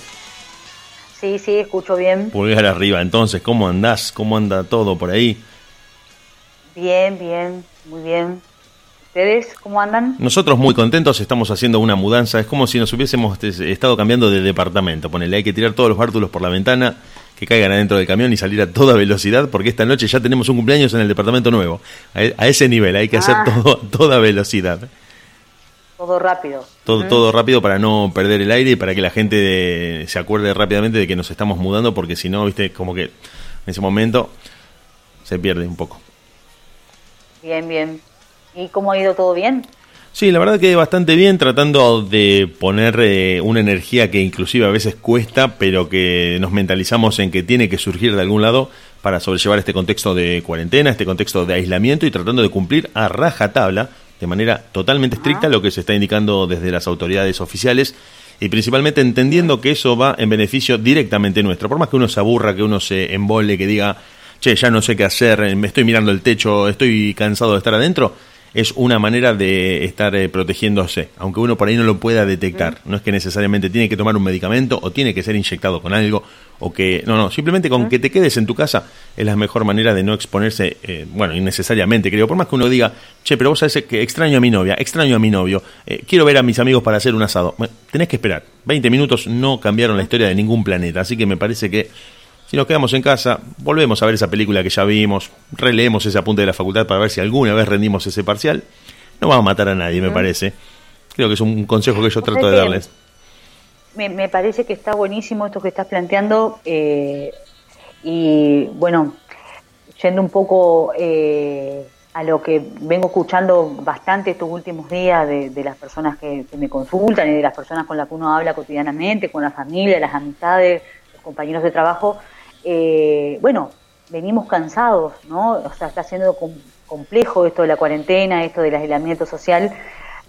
Sí, sí, escucho bien. Pulgar arriba, entonces, ¿cómo andás? ¿Cómo anda todo por ahí? Bien, bien, muy bien. ¿Ustedes cómo andan? Nosotros muy contentos, estamos haciendo una mudanza, es como si nos hubiésemos este, estado cambiando de departamento. Ponele, hay que tirar todos los bártulos por la ventana, que caigan adentro del camión y salir a toda velocidad, porque esta noche ya tenemos un cumpleaños en el departamento nuevo. A, a ese nivel, hay que hacer Ah. todo a toda velocidad. Todo rápido. Todo, todo rápido para no perder el aire y para que la gente de- se acuerde rápidamente de que nos estamos mudando, porque si no, viste, como que en ese momento se pierde un poco. Bien, bien. ¿Y cómo ha ido todo bien? Sí, la verdad que bastante bien, tratando de poner eh, una energía que inclusive a veces cuesta, pero que nos mentalizamos en que tiene que surgir de algún lado para sobrellevar este contexto de cuarentena, este contexto de aislamiento y tratando de cumplir a rajatabla, de manera totalmente estricta, lo que se está indicando desde las autoridades oficiales y principalmente entendiendo que eso va en beneficio directamente nuestro. Por más que uno se aburra, que uno se embole, que diga, che, ya no sé qué hacer, me estoy mirando el techo, estoy cansado de estar adentro, es una manera de estar eh, protegiéndose, aunque uno por ahí no lo pueda detectar. No es que necesariamente tiene que tomar un medicamento o tiene que ser inyectado con algo o que no, no, simplemente con que te quedes en tu casa es la mejor manera de no exponerse, eh, bueno, innecesariamente, creo, por más que uno diga, che, pero vos sabés que extraño a mi novia, extraño a mi novio, eh, quiero ver a mis amigos para hacer un asado. Bueno, tenés que esperar. 20 minutos no cambiaron la historia de ningún planeta, así que me parece que si nos quedamos en casa, volvemos a ver esa película que ya vimos, releemos ese apunte de la facultad para ver si alguna vez rendimos ese parcial. No vamos a matar a nadie, me parece. Creo que es un consejo que yo trato de darles. Me, me parece que está buenísimo esto que estás planteando eh, y bueno, yendo un poco eh, a lo que vengo escuchando bastante estos últimos días de, de las personas que, que me consultan y de las personas con las que uno habla cotidianamente, con la familia, las amistades, los compañeros de trabajo, eh, bueno, venimos cansados, ¿no? O sea, está siendo com- complejo esto de la cuarentena, esto del aislamiento social,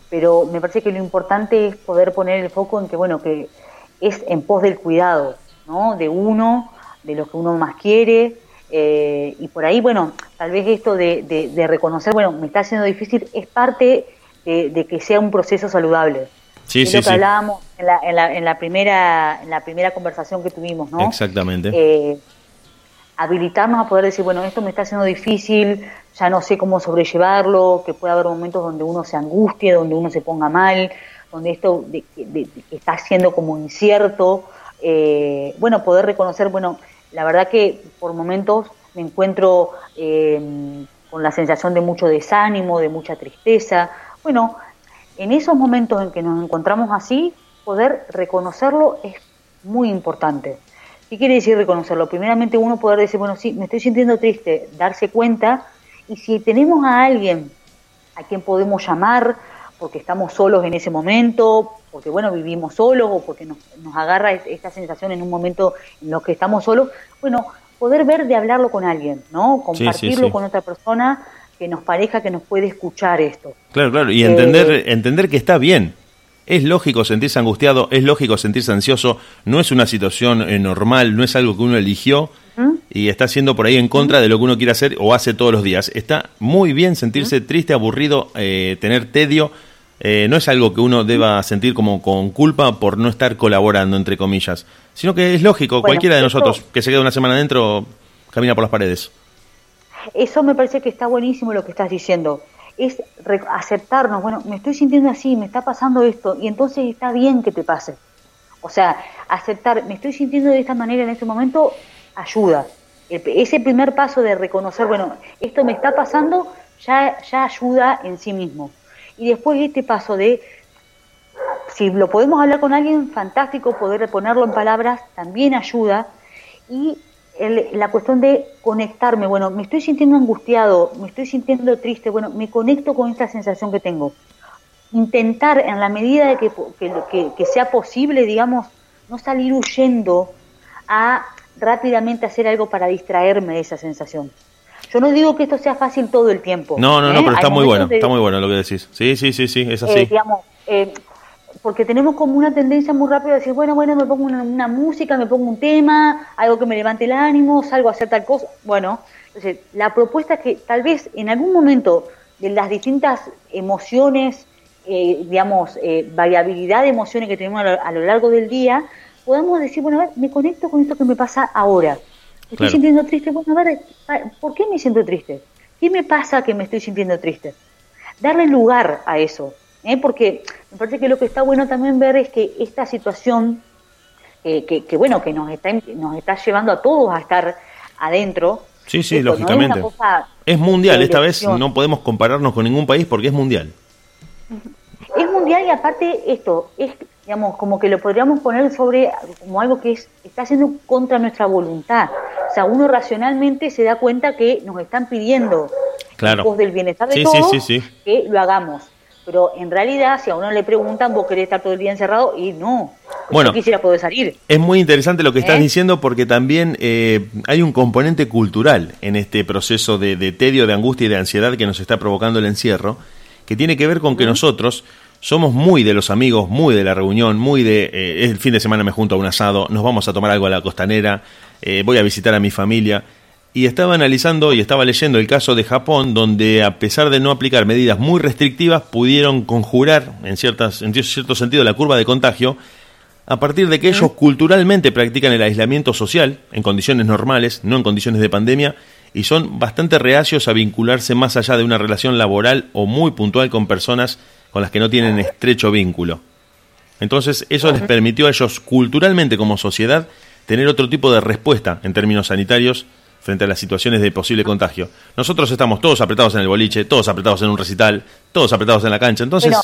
pero me parece que lo importante es poder poner el foco en que, bueno, que es en pos del cuidado, ¿no? De uno, de lo que uno más quiere, eh, y por ahí, bueno, tal vez esto de, de- reconocer, bueno, me está haciendo difícil, es parte de que sea un proceso saludable. Sí, es sí, lo que sí. hablábamos en la, en, la, en la primera en la primera conversación que tuvimos, ¿no? Exactamente. Eh, habilitarnos a poder decir, bueno, esto me está haciendo difícil, ya no sé cómo sobrellevarlo, que puede haber momentos donde uno se angustie, donde uno se ponga mal, donde esto de, de- de- está siendo como incierto. Eh, bueno, poder reconocer, bueno, la verdad que por momentos me encuentro eh, con la sensación de mucho desánimo, de mucha tristeza. Bueno, en esos momentos en que nos encontramos así, poder reconocerlo es muy importante. ¿Qué quiere decir reconocerlo? Primeramente uno poder decir, bueno, sí, me estoy sintiendo triste, darse cuenta, y si tenemos a alguien a quien podemos llamar porque estamos solos en ese momento, porque bueno, vivimos solos o porque nos, nos agarra es- esta sensación en un momento en lo que estamos solos, bueno, poder ver de hablarlo con alguien, ¿no? Compartirlo sí. con otra persona que nos parezca que nos puede escuchar esto. Claro, claro, y Eh, entender, entender que está bien. Es lógico sentirse angustiado, es lógico sentirse ansioso, no es una situación eh, normal, no es algo que uno eligió y está haciendo por ahí en contra de lo que uno quiere hacer o hace todos los días. Está muy bien sentirse triste, aburrido, eh, tener tedio. eh, no es algo que uno deba sentir como con culpa por no estar colaborando, entre comillas, sino que es lógico, Bueno, cualquiera de nosotros que se queda una semana adentro camina por las paredes. Eso me parece que está buenísimo lo que estás diciendo. Es aceptarnos, bueno, me estoy sintiendo así, me está pasando esto, y entonces está bien que te pase. O sea, aceptar, me estoy sintiendo de esta manera en este momento, ayuda. El- ese primer paso de reconocer, bueno, esto me está pasando, ya, ya ayuda en sí mismo. Y después este paso de, si lo podemos hablar con alguien, fantástico, poder ponerlo en palabras, también ayuda. Y el- la cuestión de conectarme, bueno, me estoy sintiendo angustiado, me estoy sintiendo triste, bueno, me conecto con esta sensación que tengo. Intentar, en la medida de que, que, que- que sea posible, digamos, no salir huyendo a rápidamente hacer algo para distraerme de esa sensación. Yo no digo que esto sea fácil todo el tiempo. No, no, no, ¿eh? pero Hay está muy bueno, de- está muy bueno lo que decís. Sí, sí, sí, sí, es así. eh, digamos, eh, porque tenemos como una tendencia muy rápida de decir, bueno, bueno, me pongo una, una música, me pongo un tema, algo que me levante el ánimo, salgo a hacer tal cosa. Bueno, entonces, la propuesta es que tal vez en algún momento de las distintas emociones, eh, digamos, eh, variabilidad de emociones que tenemos a lo, a lo largo del día, podamos decir, bueno, a ver, me conecto con esto que me pasa ahora. Estoy Claro. sintiendo triste, bueno, a ver, ¿por qué me siento triste? ¿Qué me pasa que me estoy sintiendo triste? darle lugar a eso, ¿eh? porque me parece que lo que está bueno también ver es que esta situación, eh, que, que, bueno, que nos está, nos está llevando a todos a estar adentro. Sí, sí, esto no es lógicamente. Es mundial, esta vez no podemos compararnos con ningún país porque es mundial. Es mundial y aparte esto, es, digamos, como que lo podríamos poner sobre como algo que es, está haciendo contra nuestra voluntad. O sea, uno racionalmente se da cuenta que nos están pidiendo Claro. en pos del bienestar de Sí, sí, todos sí, sí. que lo hagamos. Pero en realidad, si a uno le preguntan, vos querés estar todo el día encerrado, y no. Bueno. Yo quisiera poder salir. Es muy interesante lo que estás ¿Eh? diciendo porque también eh, hay un componente cultural en este proceso de, de tedio, de angustia y de ansiedad que nos está provocando el encierro, que tiene que ver con que nosotros somos muy de los amigos, muy de la reunión, muy de eh, el fin de semana me junto a un asado, nos vamos a tomar algo a la costanera, eh, voy a visitar a mi familia. Y estaba analizando y estaba leyendo el caso de Japón, donde a pesar de no aplicar medidas muy restrictivas, pudieron conjurar, en, ciertas, en cierto sentido, la curva de contagio, a partir de que ellos culturalmente practican el aislamiento social en condiciones normales, no en condiciones de pandemia, y son bastante reacios a vincularse más allá de una relación laboral o muy puntual con personas con las que no tienen estrecho vínculo. Entonces, eso les permitió a ellos culturalmente como sociedad tener otro tipo de respuesta en términos sanitarios frente a las situaciones de posible contagio. Nosotros estamos todos apretados en el boliche, todos apretados en un recital, todos apretados en la cancha. Entonces,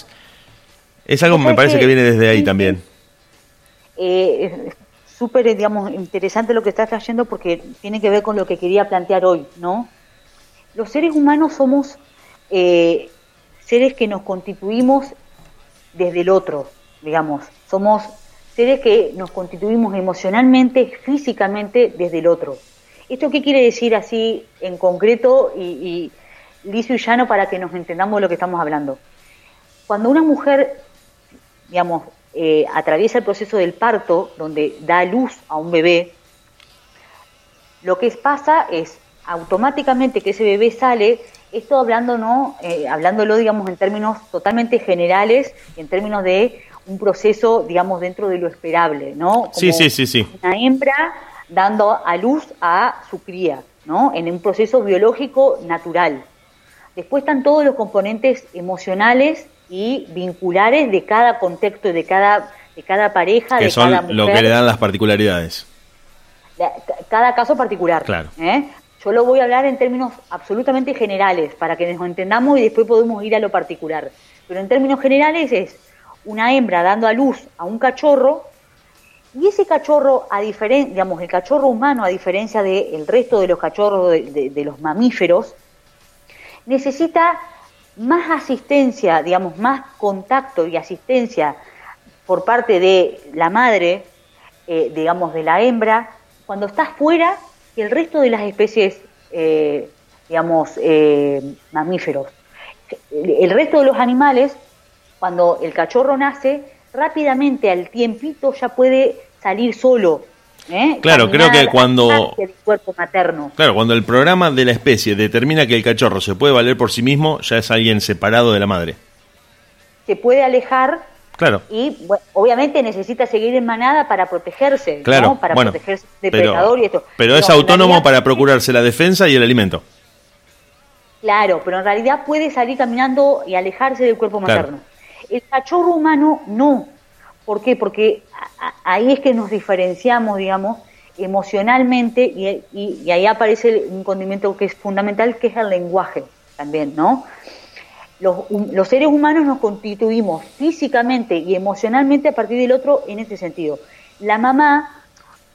es algo que me ¿sabes parece que viene desde ahí Sí, también. Eh, es súper, eh, digamos, interesante lo que estás trayendo porque tiene que ver con lo que quería plantear hoy, ¿no? Los seres humanos somos eh, seres que nos constituimos desde el otro, digamos. Somos seres que nos constituimos emocionalmente, físicamente desde el otro. ¿Esto qué quiere decir así en concreto y, y liso y llano para que nos entendamos de lo que estamos hablando? Cuando una mujer digamos, eh, atraviesa el proceso del parto, donde da luz a un bebé, lo que pasa es automáticamente que ese bebé sale, esto hablando, ¿no? Eh, hablándolo, digamos, en términos totalmente generales, en términos de un proceso, digamos, dentro de lo esperable, ¿no? Sí, sí, sí, sí. Una hembra dando a luz a su cría, ¿no? En un proceso biológico natural. Después están todos los componentes emocionales y vinculares de cada contexto de cada, de cada pareja, Que de cada son mujer, lo que le dan las particularidades. de- ca- cada caso particular. Claro. ¿eh? Yo lo voy a hablar en términos absolutamente generales para que nos entendamos y después podemos ir a lo particular. Pero en términos generales es una hembra dando a luz a un cachorro y ese cachorro, a diferen- digamos, el cachorro humano, a diferencia del resto de los cachorros de, de- de los mamíferos, necesita más asistencia, digamos, más contacto y asistencia por parte de la madre, eh, digamos, de la hembra, cuando está fuera que el resto de las especies, eh, digamos, eh, mamíferos. El resto de los animales, cuando el cachorro nace, rápidamente al tiempito ya puede salir solo. ¿eh? Claro, creo que cuando- hacia el cuerpo materno. Claro, cuando el programa de la especie determina que el cachorro se puede valer por sí mismo, ya es alguien separado de la madre. Se puede alejar Claro. y bueno, obviamente necesita seguir en manada para protegerse, Claro, ¿no? para bueno, protegerse del pero, depredador y esto. pero es autónomo realidad- para procurarse la defensa y el alimento. Claro, pero en realidad puede salir caminando y alejarse del cuerpo Claro. materno. El cachorro humano no. ¿Por qué? Porque ahí es que nos diferenciamos, digamos, emocionalmente y, ahí aparece un condimento que es fundamental, que es el lenguaje también, ¿no? Los, seres humanos nos constituimos físicamente y emocionalmente a partir del otro en este sentido. La mamá,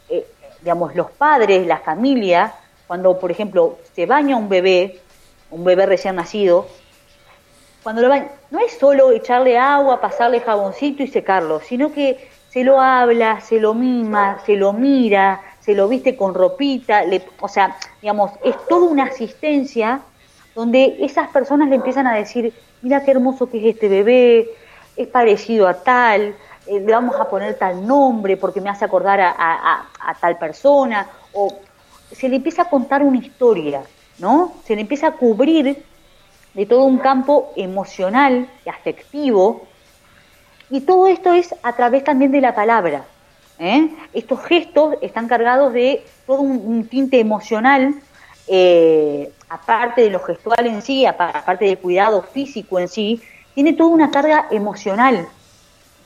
eh, digamos, los padres, la familia, cuando, por ejemplo, se baña un bebé, un bebé recién nacido, cuando lo baña, no es solo echarle agua, pasarle jaboncito y secarlo, sino que se lo habla, se lo mima, se lo mira, se lo viste con ropita, le, o sea, digamos, es toda una asistencia donde esas personas le empiezan a decir, mira qué hermoso que es este bebé, es parecido a tal, eh, le vamos a poner tal nombre porque me hace acordar a tal persona, o se le empieza a contar una historia, ¿no? Se le empieza a cubrir de todo un campo emocional y afectivo, y todo esto es a través también de la palabra. ¿eh? Estos gestos están cargados de todo un, tinte emocional, eh, aparte de lo gestual en sí, apa- aparte del cuidado físico en sí, tiene toda una carga emocional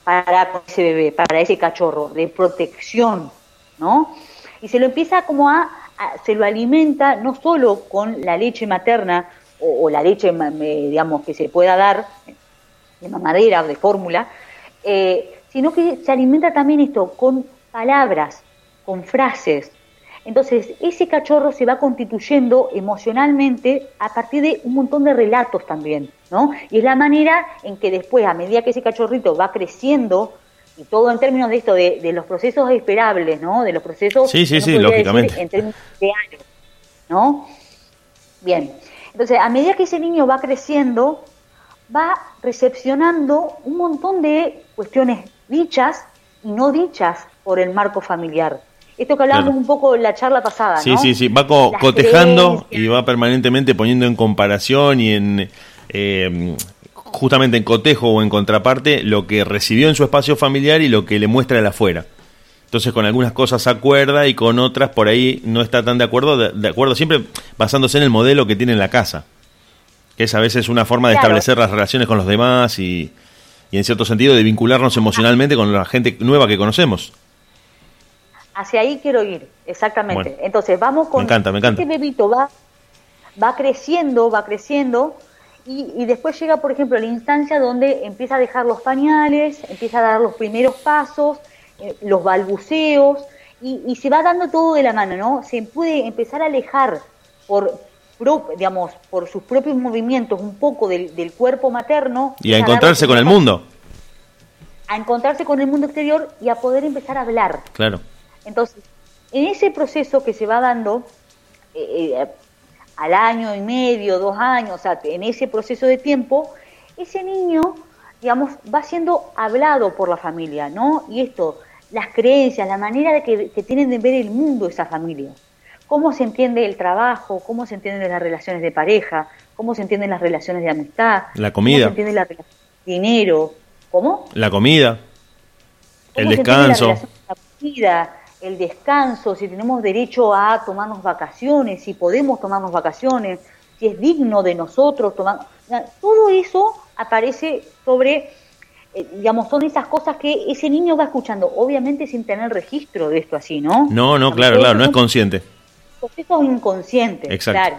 para ese bebé, para ese cachorro, de protección, ¿no? Y se lo empieza como a- se lo alimenta no solo con la leche materna o, o la leche, digamos, que se pueda dar de mamadera o de fórmula, eh, sino que se alimenta también esto con palabras, con frases, Entonces, ese cachorro se va constituyendo emocionalmente a partir de un montón de relatos también, ¿no? Y es la manera en que después, a medida que ese cachorrito va creciendo, y todo en términos de esto, de, de los procesos esperables, ¿no? De los procesos... Sí, sí, que sí, lógicamente. decir En términos reales, ¿no? Bien, entonces, a medida que ese niño va creciendo, va recepcionando un montón de cuestiones dichas y no dichas por el marco familiar. Esto que hablábamos Claro. un poco en la charla pasada, Sí, ¿no? sí, sí, va co- Las cotejando creencias. y va permanentemente poniendo en comparación y en eh, justamente en cotejo o en contraparte lo que recibió en su espacio familiar y lo que le muestra el afuera. Entonces con algunas cosas acuerda y con otras por ahí no está tan de acuerdo, de, de acuerdo siempre basándose en el modelo que tiene en la casa, que es a veces una forma de Claro. establecer las relaciones con los demás y, y en cierto sentido de vincularnos emocionalmente con la gente nueva que conocemos. Hacia ahí quiero ir, exactamente. Bueno. Entonces, vamos con... Me encanta, me encanta. Este bebito va, va creciendo, va creciendo, y, y después llega, por ejemplo, la instancia donde empieza a dejar los pañales, empieza a dar los primeros pasos, eh, los balbuceos, y, y se va dando todo de la mano, ¿no? Se puede empezar a alejar por, pro- digamos, por sus propios movimientos un poco del, del cuerpo materno. Y a encontrarse con el mundo. a encontrarse con el mundo exterior y a poder empezar a hablar. Claro. Entonces, en ese proceso que se va dando eh, eh, al año y medio, dos años, o sea, en ese proceso de tiempo, ese niño, digamos, va siendo hablado por la familia, ¿no? Y esto, las creencias, la manera de que, que tienen de ver el mundo esa familia. Cómo se entiende el trabajo, cómo se entienden las relaciones de pareja, cómo se entienden las relaciones de amistad. La Cómo comida. se entiende la relación de dinero. ¿Cómo? La comida, el ¿Cómo descanso. La con la comida, el descanso, si tenemos derecho a tomarnos vacaciones, si podemos tomarnos vacaciones, si es digno de nosotros tomar. Todo eso aparece sobre, eh, digamos, son esas cosas que ese niño va escuchando, obviamente sin tener registro de esto así, ¿no? No, no, claro, claro, no es consciente. procesos inconscientes, Exacto. claro.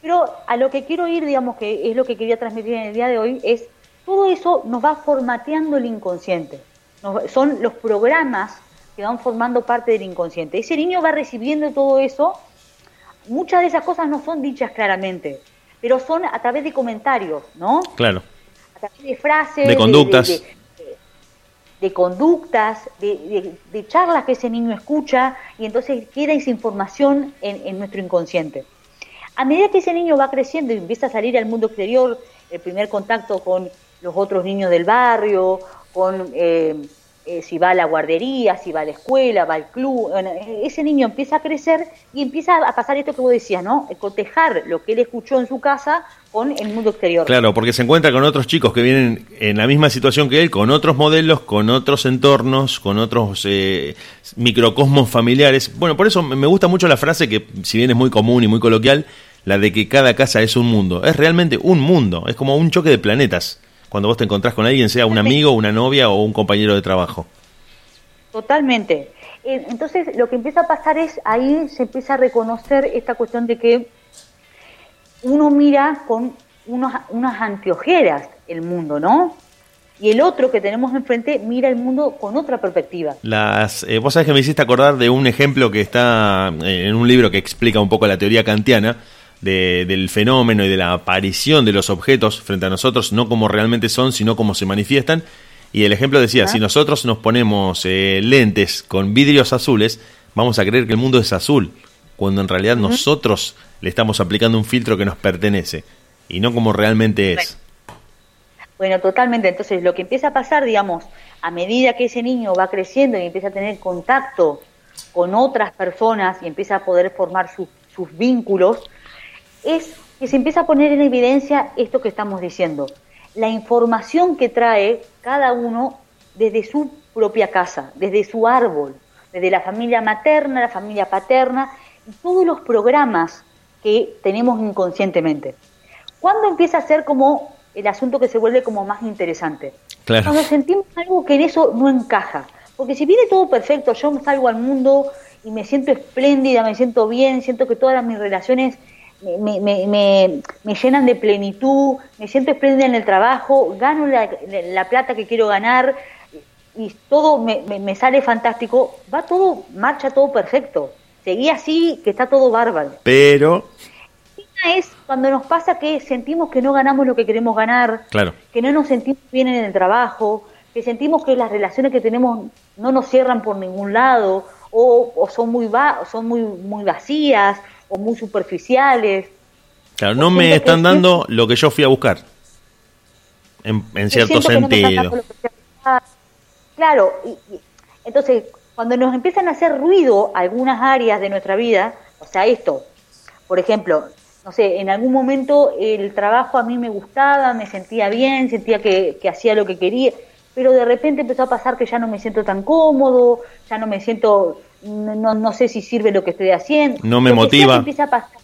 Pero a lo que quiero ir, digamos, que es lo que quería transmitir en el día de hoy, es todo eso nos va formateando el inconsciente. Nos- son los programas que van formando parte del inconsciente. Ese niño va recibiendo todo eso. Muchas de esas cosas no son dichas claramente, pero son a través de comentarios, ¿no? Claro. De frases, De conductas. de, de- de conductas, de charlas que ese niño escucha y entonces queda esa información en, en nuestro inconsciente. A medida que ese niño va creciendo y empieza a salir al mundo exterior, el primer contacto con los otros niños del barrio, con eh, eh, si va a la guardería, si va a la escuela, va al club, eh, ese niño empieza a crecer y empieza a pasar esto que vos decías, ¿no? Cotejar lo que él escuchó en su casa con el mundo exterior. Claro, porque se encuentra con otros chicos que vienen en la misma situación que él, con otros modelos, con otros entornos, con otros eh, microcosmos familiares. Bueno, por eso me gusta mucho la frase que, si bien es muy común y muy coloquial, la de que cada casa es un mundo. Es realmente un mundo, es como un choque de planetas. Cuando vos te encontrás con alguien, sea un amigo, una novia o un compañero de trabajo. Totalmente. Eh, Entonces, lo que empieza a pasar es, ahí se empieza a reconocer esta cuestión de que uno mira con unos, unas anteojeras el mundo, ¿no? Y el otro que tenemos enfrente mira el mundo con otra perspectiva. Las, eh, vos sabés que me hiciste acordar de un ejemplo que está eh, en un libro que explica un poco la teoría kantiana de- del fenómeno y de la aparición de los objetos frente a nosotros, no como realmente son, sino como se manifiestan. Y el ejemplo decía, si nosotros nos ponemos eh, lentes con vidrios azules, vamos a creer que el mundo es azul, cuando en realidad nosotros le estamos aplicando un filtro que nos pertenece y no como realmente es. Bueno, totalmente. Entonces, lo que empieza a pasar, digamos, a medida que ese niño va creciendo y empieza a tener contacto con otras personas y empieza a poder formar sus vínculos, es que se empieza a poner en evidencia esto que estamos diciendo. La información que trae cada uno desde su propia casa, desde su árbol, desde la familia materna, la familia paterna, y todos los programas que tenemos inconscientemente. ¿Cuándo empieza a ser como el asunto que se vuelve como más interesante? Claro. Cuando sentimos algo que en eso no encaja. Porque si viene todo perfecto, yo me salgo al mundo y me siento espléndida, me siento bien, siento que todas mis relaciones me, me- me- me- llenan de plenitud, me siento espléndida en el trabajo, gano la, la plata que quiero ganar y todo me, me- sale fantástico, va todo, marcha todo perfecto. seguí así, que está todo bárbaro. Pero, es cuando nos pasa que sentimos que no ganamos lo que queremos ganar, claro, que no nos sentimos bien en el trabajo, que sentimos que las relaciones que tenemos no nos cierran por ningún lado, o, o son muy va son muy muy vacías, o muy superficiales. claro, no me están dando lo que yo fui a buscar. En, cierto no sentido. Claro, y, y- entonces cuando nos empiezan a hacer ruido algunas áreas de nuestra vida, o sea, esto, por ejemplo, no sé, en algún momento el trabajo a mí me gustaba, me sentía bien, sentía que, que hacía lo que quería, pero de repente empezó a pasar que ya no me siento tan cómodo, ya no me siento, no, no- sé si sirve lo que estoy haciendo. No me Lo motiva. empieza a pasar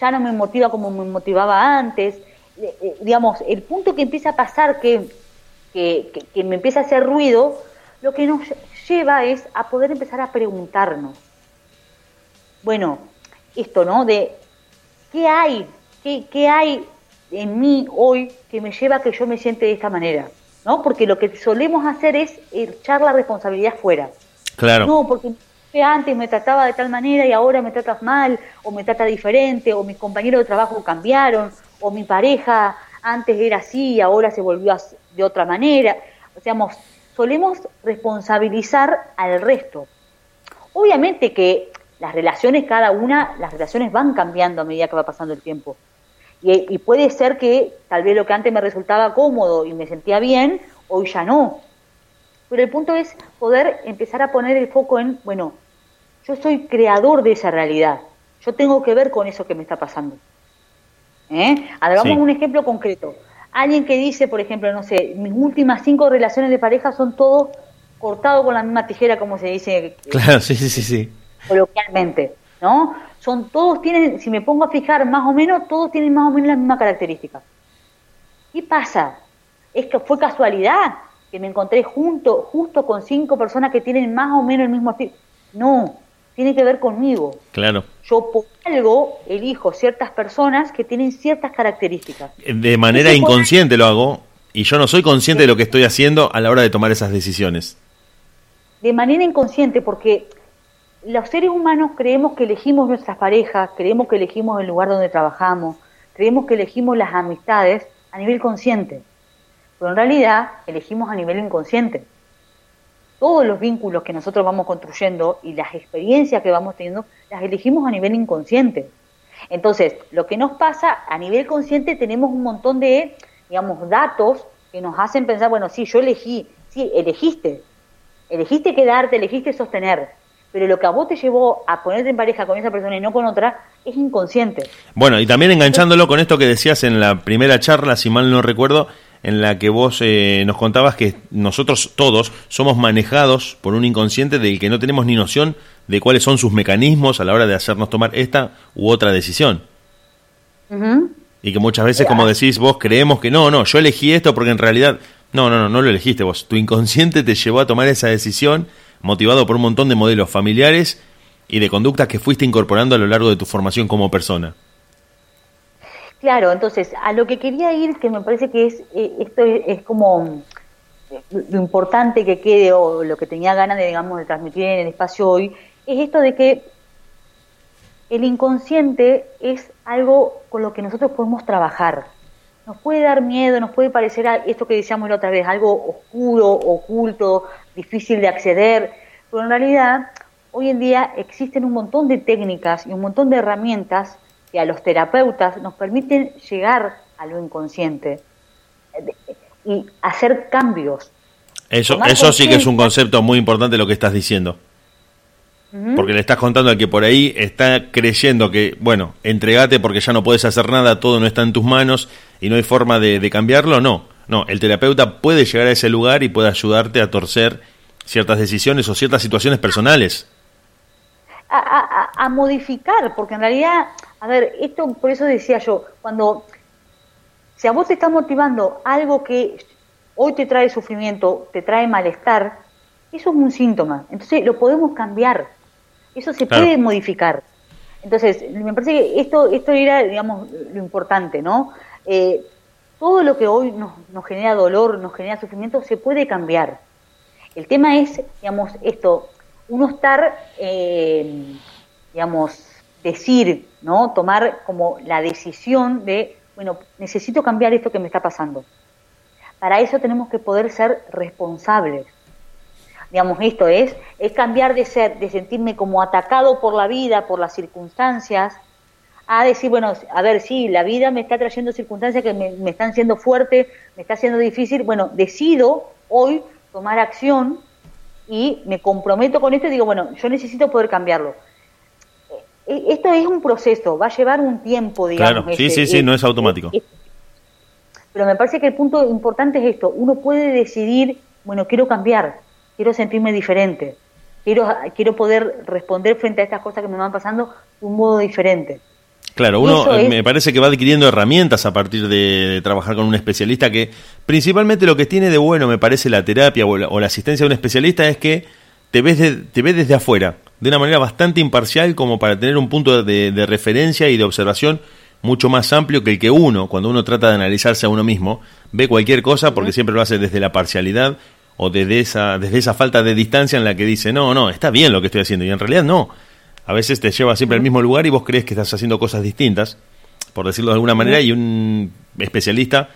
ya no me motiva como me motivaba antes. Eh, eh, digamos, el punto que empieza a pasar que, que, que- que me empieza a hacer ruido, lo que nos lleva es a poder empezar a preguntarnos. Bueno, esto, ¿no? De qué hay, qué, qué hay en mí hoy que me lleva a que yo me siente de esta manera, ¿no? Porque lo que solemos hacer es echar la responsabilidad fuera. No, porque antes me trataba de tal manera y ahora me tratas mal, o me trata diferente, o mis compañeros de trabajo cambiaron, o mi pareja antes era así y ahora se volvió de otra manera. O sea, mos- solemos responsabilizar al resto. Obviamente que las relaciones, cada una, las relaciones van cambiando a medida que va pasando el tiempo. Y, y puede ser que tal vez lo que antes me resultaba cómodo y me sentía bien, hoy ya no. Pero el punto es poder empezar a poner el foco en, bueno, yo soy creador de esa realidad. Yo tengo que ver con eso que me está pasando. ¿Eh? Hagamos Sí. un ejemplo concreto. Alguien que dice, por ejemplo, no sé, mis últimas cinco relaciones de pareja son todos cortados con la misma tijera, como se dice Claro, sí, sí, sí, sí. coloquialmente, ¿no? Son todos tienen, si me pongo a fijar más o menos, todos tienen más o menos la misma característica. ¿Qué pasa? Es que fue casualidad que me encontré junto, justo con cinco personas que tienen más o menos el mismo estilo. No, tiene que ver conmigo. Claro. Yo por algo elijo ciertas personas que tienen ciertas características. De manera inconsciente lo hago y yo no soy consciente de lo que estoy haciendo a la hora de tomar esas decisiones. de manera inconsciente, porque los seres humanos creemos que elegimos nuestras parejas, creemos que elegimos el lugar donde trabajamos, creemos que elegimos las amistades a nivel consciente, pero en realidad elegimos a nivel inconsciente. Todos los vínculos que nosotros vamos construyendo y las experiencias que vamos teniendo, las elegimos a nivel inconsciente. Entonces, lo que nos pasa a nivel consciente, tenemos un montón de, digamos, datos que nos hacen pensar, bueno, sí, yo elegí, sí, elegiste, elegiste quedarte, elegiste sostener, pero lo que a vos te llevó a ponerte en pareja con esa persona y no con otra es inconsciente. Bueno, y también enganchándolo con esto que decías en la primera charla, si mal no recuerdo, en la que vos eh, nos contabas que nosotros todos somos manejados por un inconsciente del que no tenemos ni noción de cuáles son sus mecanismos a la hora de hacernos tomar esta u otra decisión. Y que muchas veces, como decís vos, creemos que no, no, yo elegí esto porque en realidad, no, no, no, no lo elegiste vos. Tu inconsciente te llevó a tomar esa decisión motivado por un montón de modelos familiares y de conductas que fuiste incorporando a lo largo de tu formación como persona. Claro, entonces, a lo que quería ir, que me parece que es, eh, esto es, es como mm, lo importante que quede, o lo que tenía ganas de, digamos, de transmitir en el espacio hoy, es esto de que el inconsciente es algo con lo que nosotros podemos trabajar. Nos puede dar miedo, nos puede parecer a- esto que decíamos la otra vez, algo oscuro, oculto, difícil de acceder, pero en realidad hoy en día existen un montón de técnicas y un montón de herramientas que a los terapeutas nos permiten llegar a lo inconsciente y hacer cambios. Eso, Tomar eso sí que es un concepto muy importante lo que estás diciendo. Porque le estás contando al que por ahí está creyendo que, bueno, entregate porque ya no puedes hacer nada, todo no está en tus manos y no hay forma de, de cambiarlo. No, no, el terapeuta puede llegar a ese lugar y puede ayudarte a torcer ciertas decisiones o ciertas situaciones personales. A, a- modificar, porque en realidad, a ver, esto por eso decía yo, cuando si a vos te está motivando algo que hoy te trae sufrimiento, te trae malestar, eso es un síntoma. Entonces lo podemos cambiar, eso se Claro. puede modificar. Entonces, me parece que esto, esto era, digamos, lo importante, ¿no? Eh, todo lo que hoy nos, nos genera dolor, nos genera sufrimiento, se puede cambiar. El tema es, digamos, esto, uno estar eh, digamos, decir, ¿no? Tomar como la decisión de, bueno, necesito cambiar esto que me está pasando. Para eso tenemos que poder ser responsables. Digamos, esto es, es cambiar de ser, de sentirme como atacado por la vida, por las circunstancias, a decir, bueno, a ver, sí, la vida me está trayendo circunstancias que me, me están siendo fuertes, me está haciendo difícil, bueno, decido hoy tomar acción y me comprometo con esto y digo, bueno, yo necesito poder cambiarlo. Eh, Esto es un proceso, va a llevar un tiempo, digamos. Claro, sí, este, sí, sí, no es automático. Pero me parece que el punto importante es esto, uno puede decidir, bueno, quiero cambiar, quiero sentirme diferente, quiero, quiero poder responder frente a estas cosas que me van pasando de un modo diferente. Claro, uno eh, es- me parece que va adquiriendo herramientas a partir de, de trabajar con un especialista que principalmente lo que tiene de bueno me parece la terapia o la, o la asistencia de un especialista es que te ves, de- te ves desde afuera, de una manera bastante imparcial como para tener un punto de, de referencia y de observación mucho más amplio que el que uno, cuando uno trata de analizarse a uno mismo, ve cualquier cosa porque siempre lo hace desde la parcialidad o desde esa, desde esa falta de distancia en la que dice, no, no, está bien lo que estoy haciendo y en realidad no. A veces te lleva siempre al mismo lugar y vos crees que estás haciendo cosas distintas, por decirlo de alguna manera, y un especialista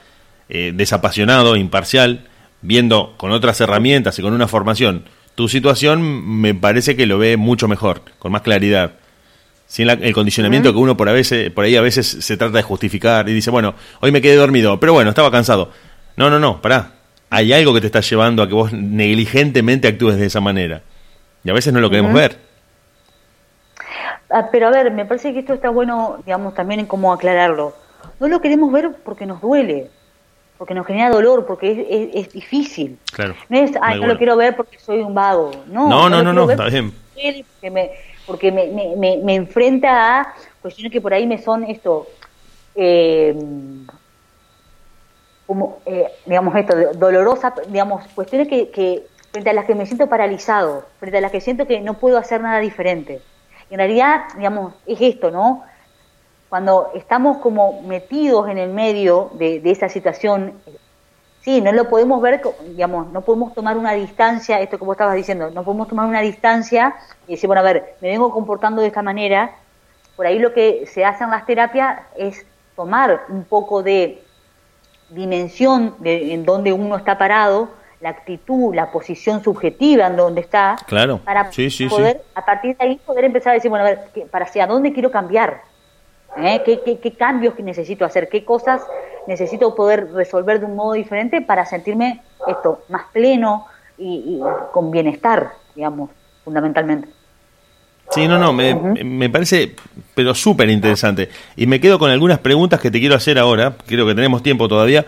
eh, desapasionado, imparcial, viendo con otras herramientas y con una formación tu situación, me parece que lo ve mucho mejor, con más claridad. Sin la- el condicionamiento que uno por, a veces, por ahí a veces se trata de justificar y dice, bueno, hoy me quedé dormido, pero bueno, estaba cansado. No, no, no, pará. Hay algo que te está llevando a que vos negligentemente actúes de esa manera. Y a veces no lo queremos ver. Ah, pero a ver, me parece que esto está bueno, digamos, también en cómo aclararlo. No lo queremos ver porque nos duele, porque nos genera dolor, porque es, es- es difícil. Claro. No es, ay, no bueno. lo quiero ver porque soy un vago. No, No, no, no, no, ver está bien. porque me, porque me, me, me, enfrenta a cuestiones que por ahí me son esto, eh, como, eh, digamos, esto, dolorosa, digamos, cuestiones que, que frente a las que me siento paralizado, frente a las que siento que no puedo hacer nada diferente. En realidad, digamos, es esto, ¿no? Cuando estamos como metidos en el medio de, de esa situación, sí, no lo podemos ver, digamos, no podemos tomar una distancia, esto que vos estabas diciendo, no podemos tomar una distancia y decir, bueno, a ver, me vengo comportando de esta manera. Por ahí lo que se hace en las terapias es tomar un poco de dimensión de en donde uno está parado, la actitud, la posición subjetiva en donde está, Claro. para Sí, sí, sí. poder, a partir de ahí, poder empezar a decir, bueno, a ver, ¿qué- ¿para hacia dónde quiero cambiar? ¿Eh? ¿Qué, qué, qué cambios necesito hacer? ¿Qué cosas necesito poder resolver de un modo diferente para sentirme esto más pleno y, y con bienestar, digamos, fundamentalmente? Sí, no, no, me, me parece, pero súper interesante. Y me quedo con algunas preguntas que te quiero hacer ahora, creo que tenemos tiempo todavía.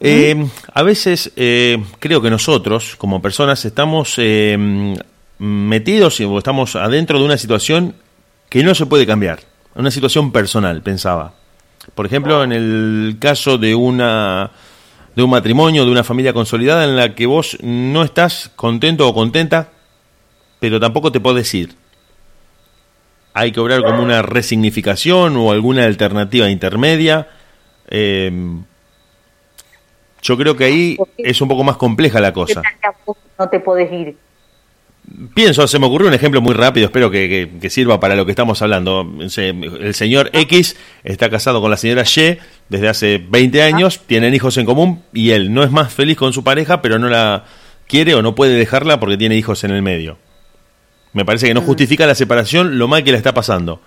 Eh, a veces eh, creo que nosotros, como personas, estamos eh, metidos o estamos adentro de una situación que no se puede cambiar, una situación personal, pensaba. Por ejemplo, en el caso de una de un matrimonio, de una familia consolidada en la que vos no estás contento o contenta pero tampoco te podés ir. Hay que obrar como una resignificación o alguna alternativa intermedia. Yo creo que ahí es un poco más compleja la cosa. No te podés ir. Pienso, se me ocurrió un ejemplo muy rápido, espero que, que- que sirva para lo que estamos hablando. El señor X está casado con la señora Y desde hace 20 años, tienen hijos en común y él no es más feliz con su pareja, pero no la quiere o no puede dejarla porque tiene hijos en el medio. Me parece que no justifica la separación lo mal que le está pasando.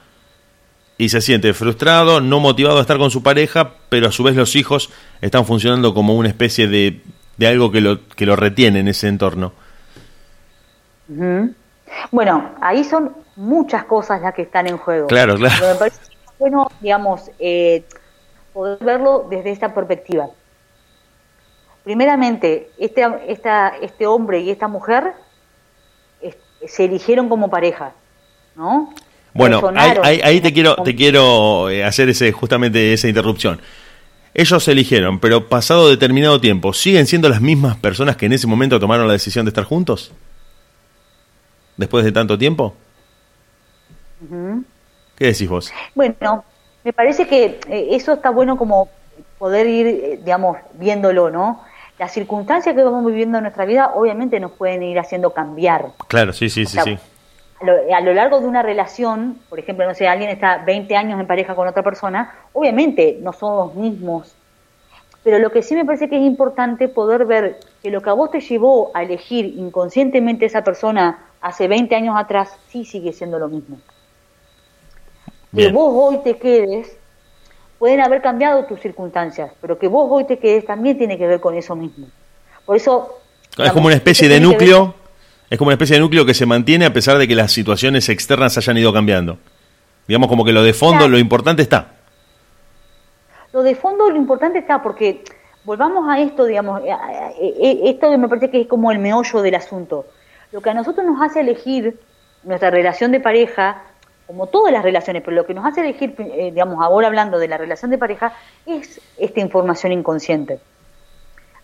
Y se siente frustrado, no motivado a estar con su pareja, pero a su vez los hijos están funcionando como una especie de, de algo que lo, que lo retiene en ese entorno. Bueno, ahí son muchas cosas las que están en juego. Claro, claro. Pero me parece bueno, digamos, eh, poder verlo desde esta perspectiva. Primeramente, este, esta, este hombre y esta mujer se eligieron como pareja, ¿no? Bueno, ahí, ahí- ahí te quiero, te quiero eh, hacer ese, justamente esa interrupción. Ellos se eligieron, pero pasado determinado tiempo, ¿siguen siendo las mismas personas que en ese momento tomaron la decisión de estar juntos? Después de tanto tiempo. ¿Qué decís vos? Bueno, me parece que eh, eso está bueno como poder ir, eh, digamos, viéndolo, ¿no? Las circunstancias que vamos viviendo en nuestra vida obviamente nos pueden ir haciendo cambiar. Claro, sí, sí, sí, sea, sí. A lo largo de una relación, por ejemplo, no sé, alguien está 20 años en pareja con otra persona, obviamente no son los mismos. Pero lo que sí me parece que es importante poder ver que lo que a vos te llevó a elegir inconscientemente esa persona hace 20 años atrás, sí sigue siendo lo mismo. Que vos hoy te quedes, pueden haber cambiado tus circunstancias, pero que vos hoy te quedes también tiene que ver con eso mismo. Por eso... Es digamos, como una especie de núcleo, es como una especie de núcleo que se mantiene a pesar de que las situaciones externas hayan ido cambiando. Digamos como que lo de fondo, Claro. lo importante está. Lo de fondo, lo importante está porque volvamos a esto, digamos, esto me parece que es como el meollo del asunto. Lo que a nosotros nos hace elegir nuestra relación de pareja, como todas las relaciones, pero lo que nos hace elegir, eh, digamos, ahora hablando de la relación de pareja, es esta información inconsciente.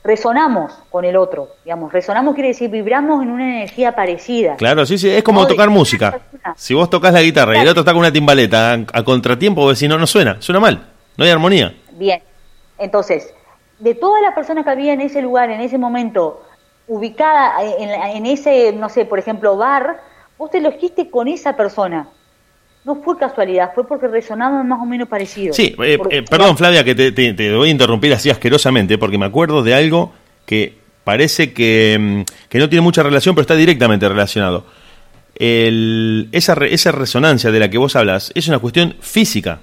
Resonamos con el otro, digamos, resonamos quiere decir vibramos en una energía parecida. Claro, sí, sí, es como No, tocar música. Si vos tocas la guitarra y el otro está con una timbaleta a, a contratiempo, vos decís, no, no suena, suena mal, no hay armonía. Bien, entonces, de todas las personas que había en ese lugar, en ese momento, ubicada en, en ese, no sé, por ejemplo, bar, vos te elegiste con esa persona. No fue casualidad, fue porque resonaban más o menos parecidos. Sí, eh, Porque- eh, perdón Flavia que te, te- te voy a interrumpir así asquerosamente porque me acuerdo de algo que parece que, mm, que no tiene mucha relación pero está directamente relacionado. El- esa, esa resonancia de la que vos hablas es una cuestión física.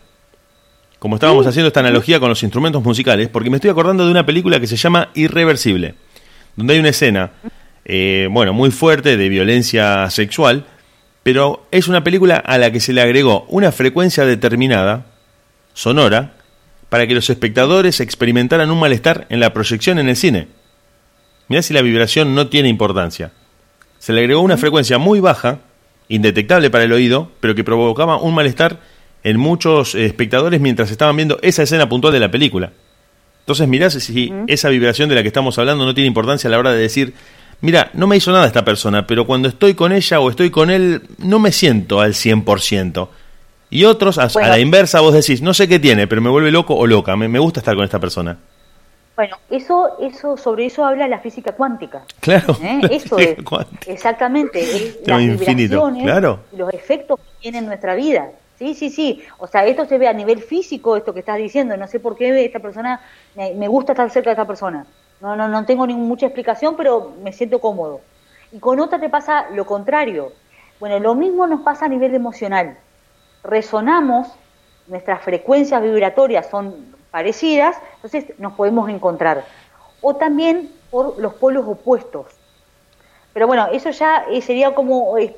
Como estábamos haciendo esta analogía con los instrumentos musicales, porque me estoy acordando de una película que se llama Irreversible, donde hay una escena, eh, bueno, muy fuerte de violencia sexual, pero es una película a la que se le agregó una frecuencia determinada, sonora, para que los espectadores experimentaran un malestar en la proyección en el cine. Mirá si la vibración no tiene importancia. Se le agregó una frecuencia muy baja, indetectable para el oído, pero que provocaba un malestar en muchos eh, espectadores mientras estaban viendo esa escena puntual de la película. Entonces mirá si esa vibración de la que estamos hablando no tiene importancia a la hora de decir, mira, no me hizo nada esta persona, pero cuando estoy con ella o estoy con él, no me siento al 100%. Y otros, a, la inversa, vos decís, no sé qué tiene, pero me vuelve loco o loca, me, me gusta estar con esta persona. Bueno, eso, eso, sobre eso habla la física cuántica. Claro. ¿eh? Eso es. cuántica. Exactamente. Es las infinito, claro. los efectos que tiene en nuestra vida. Sí, sí, sí. O sea, esto se ve a nivel físico, esto que estás diciendo. No sé por qué esta persona, me gusta estar cerca de esta persona. No, no, no tengo mucha explicación, pero me siento cómodo. Y con otra te pasa lo contrario. Bueno, lo mismo nos pasa a nivel emocional. Resonamos, nuestras frecuencias vibratorias son parecidas, entonces nos podemos encontrar. O también por los polos opuestos. Pero bueno, eso ya eh, sería como eh,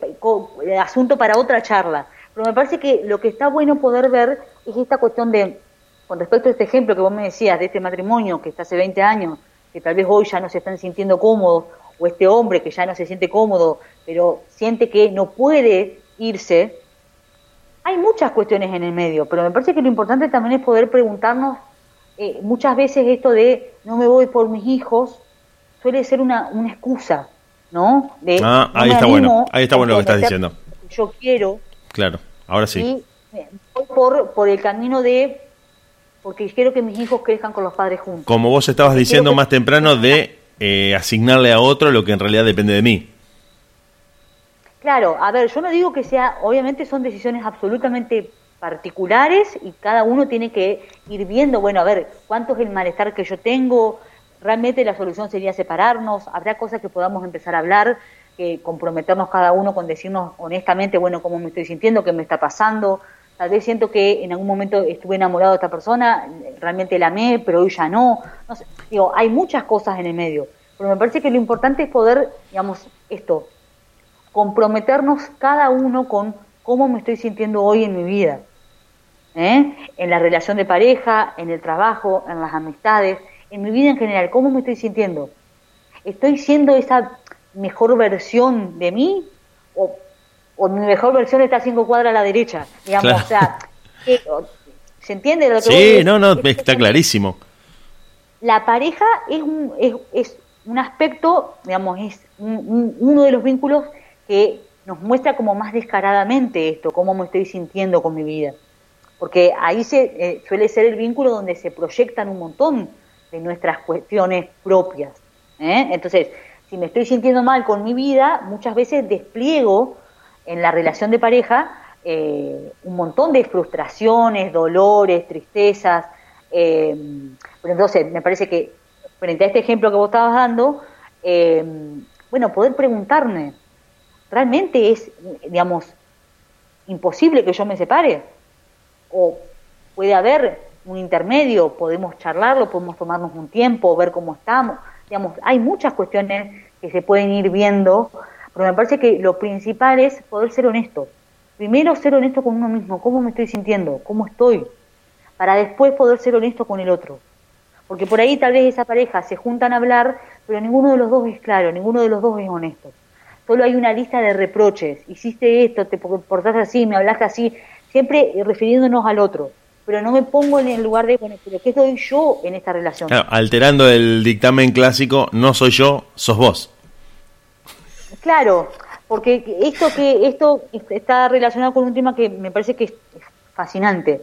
eh, asunto para otra charla. Pero me parece que lo que está bueno poder ver es esta cuestión de, con respecto a este ejemplo que vos me decías, de este matrimonio que está hace 20 años, que tal vez hoy ya no se están sintiendo cómodos, o este hombre que ya no se siente cómodo, pero siente que no puede irse, hay muchas cuestiones en el medio, pero me parece que lo importante también es poder preguntarnos eh, muchas veces esto de no me voy por mis hijos, suele ser una, una excusa, ¿no? De, Ah, ahí está bueno, animo ahí está bueno lo que estás diciendo. Yo quiero Claro, ahora sí. y eh, voy por, por el camino de, porque quiero que mis hijos crezcan con los padres juntos. Como vos estabas diciendo que- más temprano de eh, asignarle a otro lo que en realidad depende de mí. Claro, a ver, yo no digo que sea, obviamente son decisiones absolutamente particulares y cada uno tiene que ir viendo, bueno, a ver, cuánto es el malestar que yo tengo, realmente la solución sería separarnos, habrá cosas que podamos empezar a hablar, que comprometernos cada uno con decirnos honestamente, bueno, cómo me estoy sintiendo, qué me está pasando, tal vez siento que en algún momento estuve enamorado de esta persona, realmente la amé, pero hoy ya no, digo, hay muchas cosas en el medio, pero me parece que lo importante es poder, digamos, esto, comprometernos cada uno con cómo me estoy sintiendo hoy en mi vida. ¿eh? En la relación de pareja, en el trabajo, en las amistades, en mi vida en general, cómo me estoy sintiendo. ¿Estoy siendo esa mejor versión de mí? ¿O, o mi mejor versión está cinco cuadras a la derecha? Digamos, Claro. o sea, ¿qué- o- ¿se entiende lo que Sí, no, no, está clarísimo. La pareja es un, es, es un aspecto, digamos, es un- un- uno de los vínculos que nos muestra como más descaradamente esto, cómo me estoy sintiendo con mi vida. Porque ahí se, eh, suele ser el vínculo donde se proyectan un montón de nuestras cuestiones propias. ¿eh? Entonces, si me estoy sintiendo mal con mi vida, muchas veces despliego en la relación de pareja eh, un montón de frustraciones, dolores, tristezas. Eh, entonces, me parece que frente a este ejemplo que vos estabas dando, eh, bueno, poder preguntarme, ¿realmente es, digamos, imposible que yo me separe? ¿O puede haber un intermedio? ¿Podemos charlarlo? ¿Podemos tomarnos un tiempo? ¿Ver cómo estamos? Digamos, hay muchas cuestiones que se pueden ir viendo, pero me parece que lo principal es poder ser honesto. Primero ser honesto con uno mismo, cómo me estoy sintiendo, cómo estoy, para después poder ser honesto con el otro. Porque por ahí tal vez esa pareja se juntan a hablar, pero ninguno de los dos es claro, ninguno de los dos es honesto. Solo hay una lista de reproches. Hiciste esto, te portaste así, me hablaste así, siempre refiriéndonos al otro. Pero no me pongo en el lugar de, bueno, pero ¿qué soy yo en esta relación? Claro, alterando el dictamen clásico, no soy yo, sos vos. Claro, porque esto que esto está relacionado con un tema que me parece que es fascinante.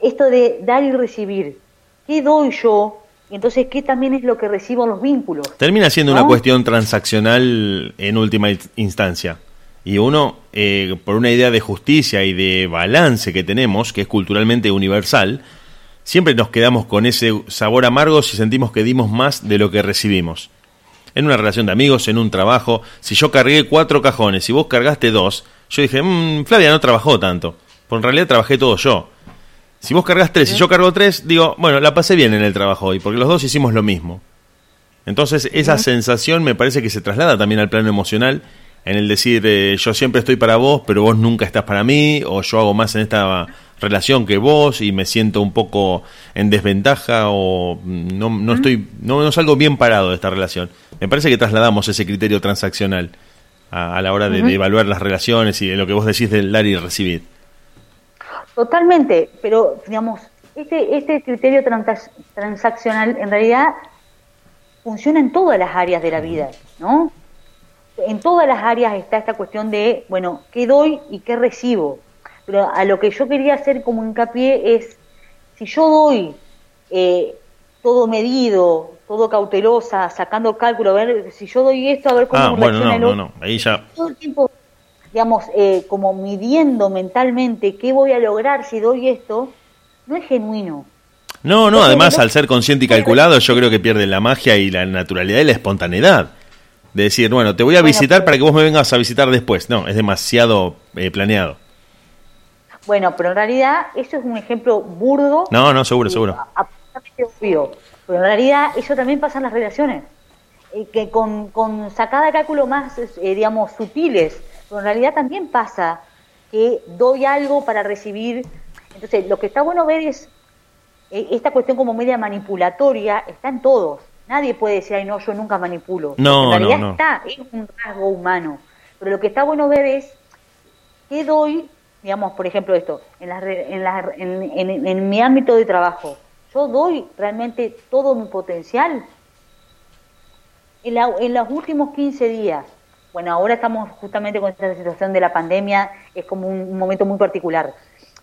Esto de dar y recibir. ¿Qué doy yo? Y entonces, ¿qué también es lo que recibo en los vínculos? Termina siendo ¿No? una cuestión transaccional en última in- instancia. Y uno, eh, por una idea de justicia y de balance que tenemos, que es culturalmente universal, siempre nos quedamos con ese sabor amargo si sentimos que dimos más de lo que recibimos. En una relación de amigos, en un trabajo, si yo cargué cuatro cajones y vos cargaste dos, yo dije, "Mm, Flavia no trabajó tanto, porque en realidad trabajé todo yo. Si vos cargas tres y yo cargo tres, digo, bueno, la pasé bien en el trabajo hoy, porque los dos hicimos lo mismo. Entonces, esa sensación me parece que se traslada también al plano emocional, en el decir, eh, yo siempre estoy para vos, pero vos nunca estás para mí, o yo hago más en esta relación que vos y me siento un poco en desventaja o no, no estoy no, no salgo bien parado de esta relación. Me parece que trasladamos ese criterio transaccional a, a la hora de, de evaluar las relaciones y de lo que vos decís del dar y recibir. Totalmente, pero digamos, este, este criterio transac- transaccional en realidad funciona en todas las áreas de la vida, ¿no? En todas las áreas está esta cuestión de, bueno, ¿qué doy y qué recibo? Pero a lo que yo quería hacer como hincapié es, si yo doy eh, todo medido, todo cautelosa, sacando cálculo, a ver, si yo doy esto, a ver cómo Ah, bueno, reacciona no, el no, otro no, ahí ya todo el tiempo, digamos, eh, como midiendo mentalmente qué voy a lograr si doy esto, no es genuino. No, no, Porque además no- al ser consciente y calculado yo creo que pierde la magia y la naturalidad y la espontaneidad. De decir, bueno, te voy a Bueno, visitar pero- para que vos me vengas a visitar después. No, es demasiado eh, planeado. Bueno, pero en realidad eso es un ejemplo burdo. No, no, seguro, seguro. absolutamente obvio. Pero en realidad eso también pasa en las relaciones. Eh, que con, con sacada de cálculo más, eh, digamos, sutiles. Pero en realidad también pasa que doy algo para recibir. Entonces, lo que está bueno ver es eh, esta cuestión como media manipulatoria, está en todos. Nadie puede decir, ay, no, yo nunca manipulo. No, en realidad no, no. está, es un rasgo humano. Pero lo que está bueno ver es ¿qué doy? Digamos, por ejemplo, esto, en, re- en, las- en, en- en mi ámbito de trabajo, ¿yo doy realmente todo mi potencial? En, la- en los últimos 15 días, bueno, ahora estamos justamente con esta situación de la pandemia, es como un, un momento muy particular,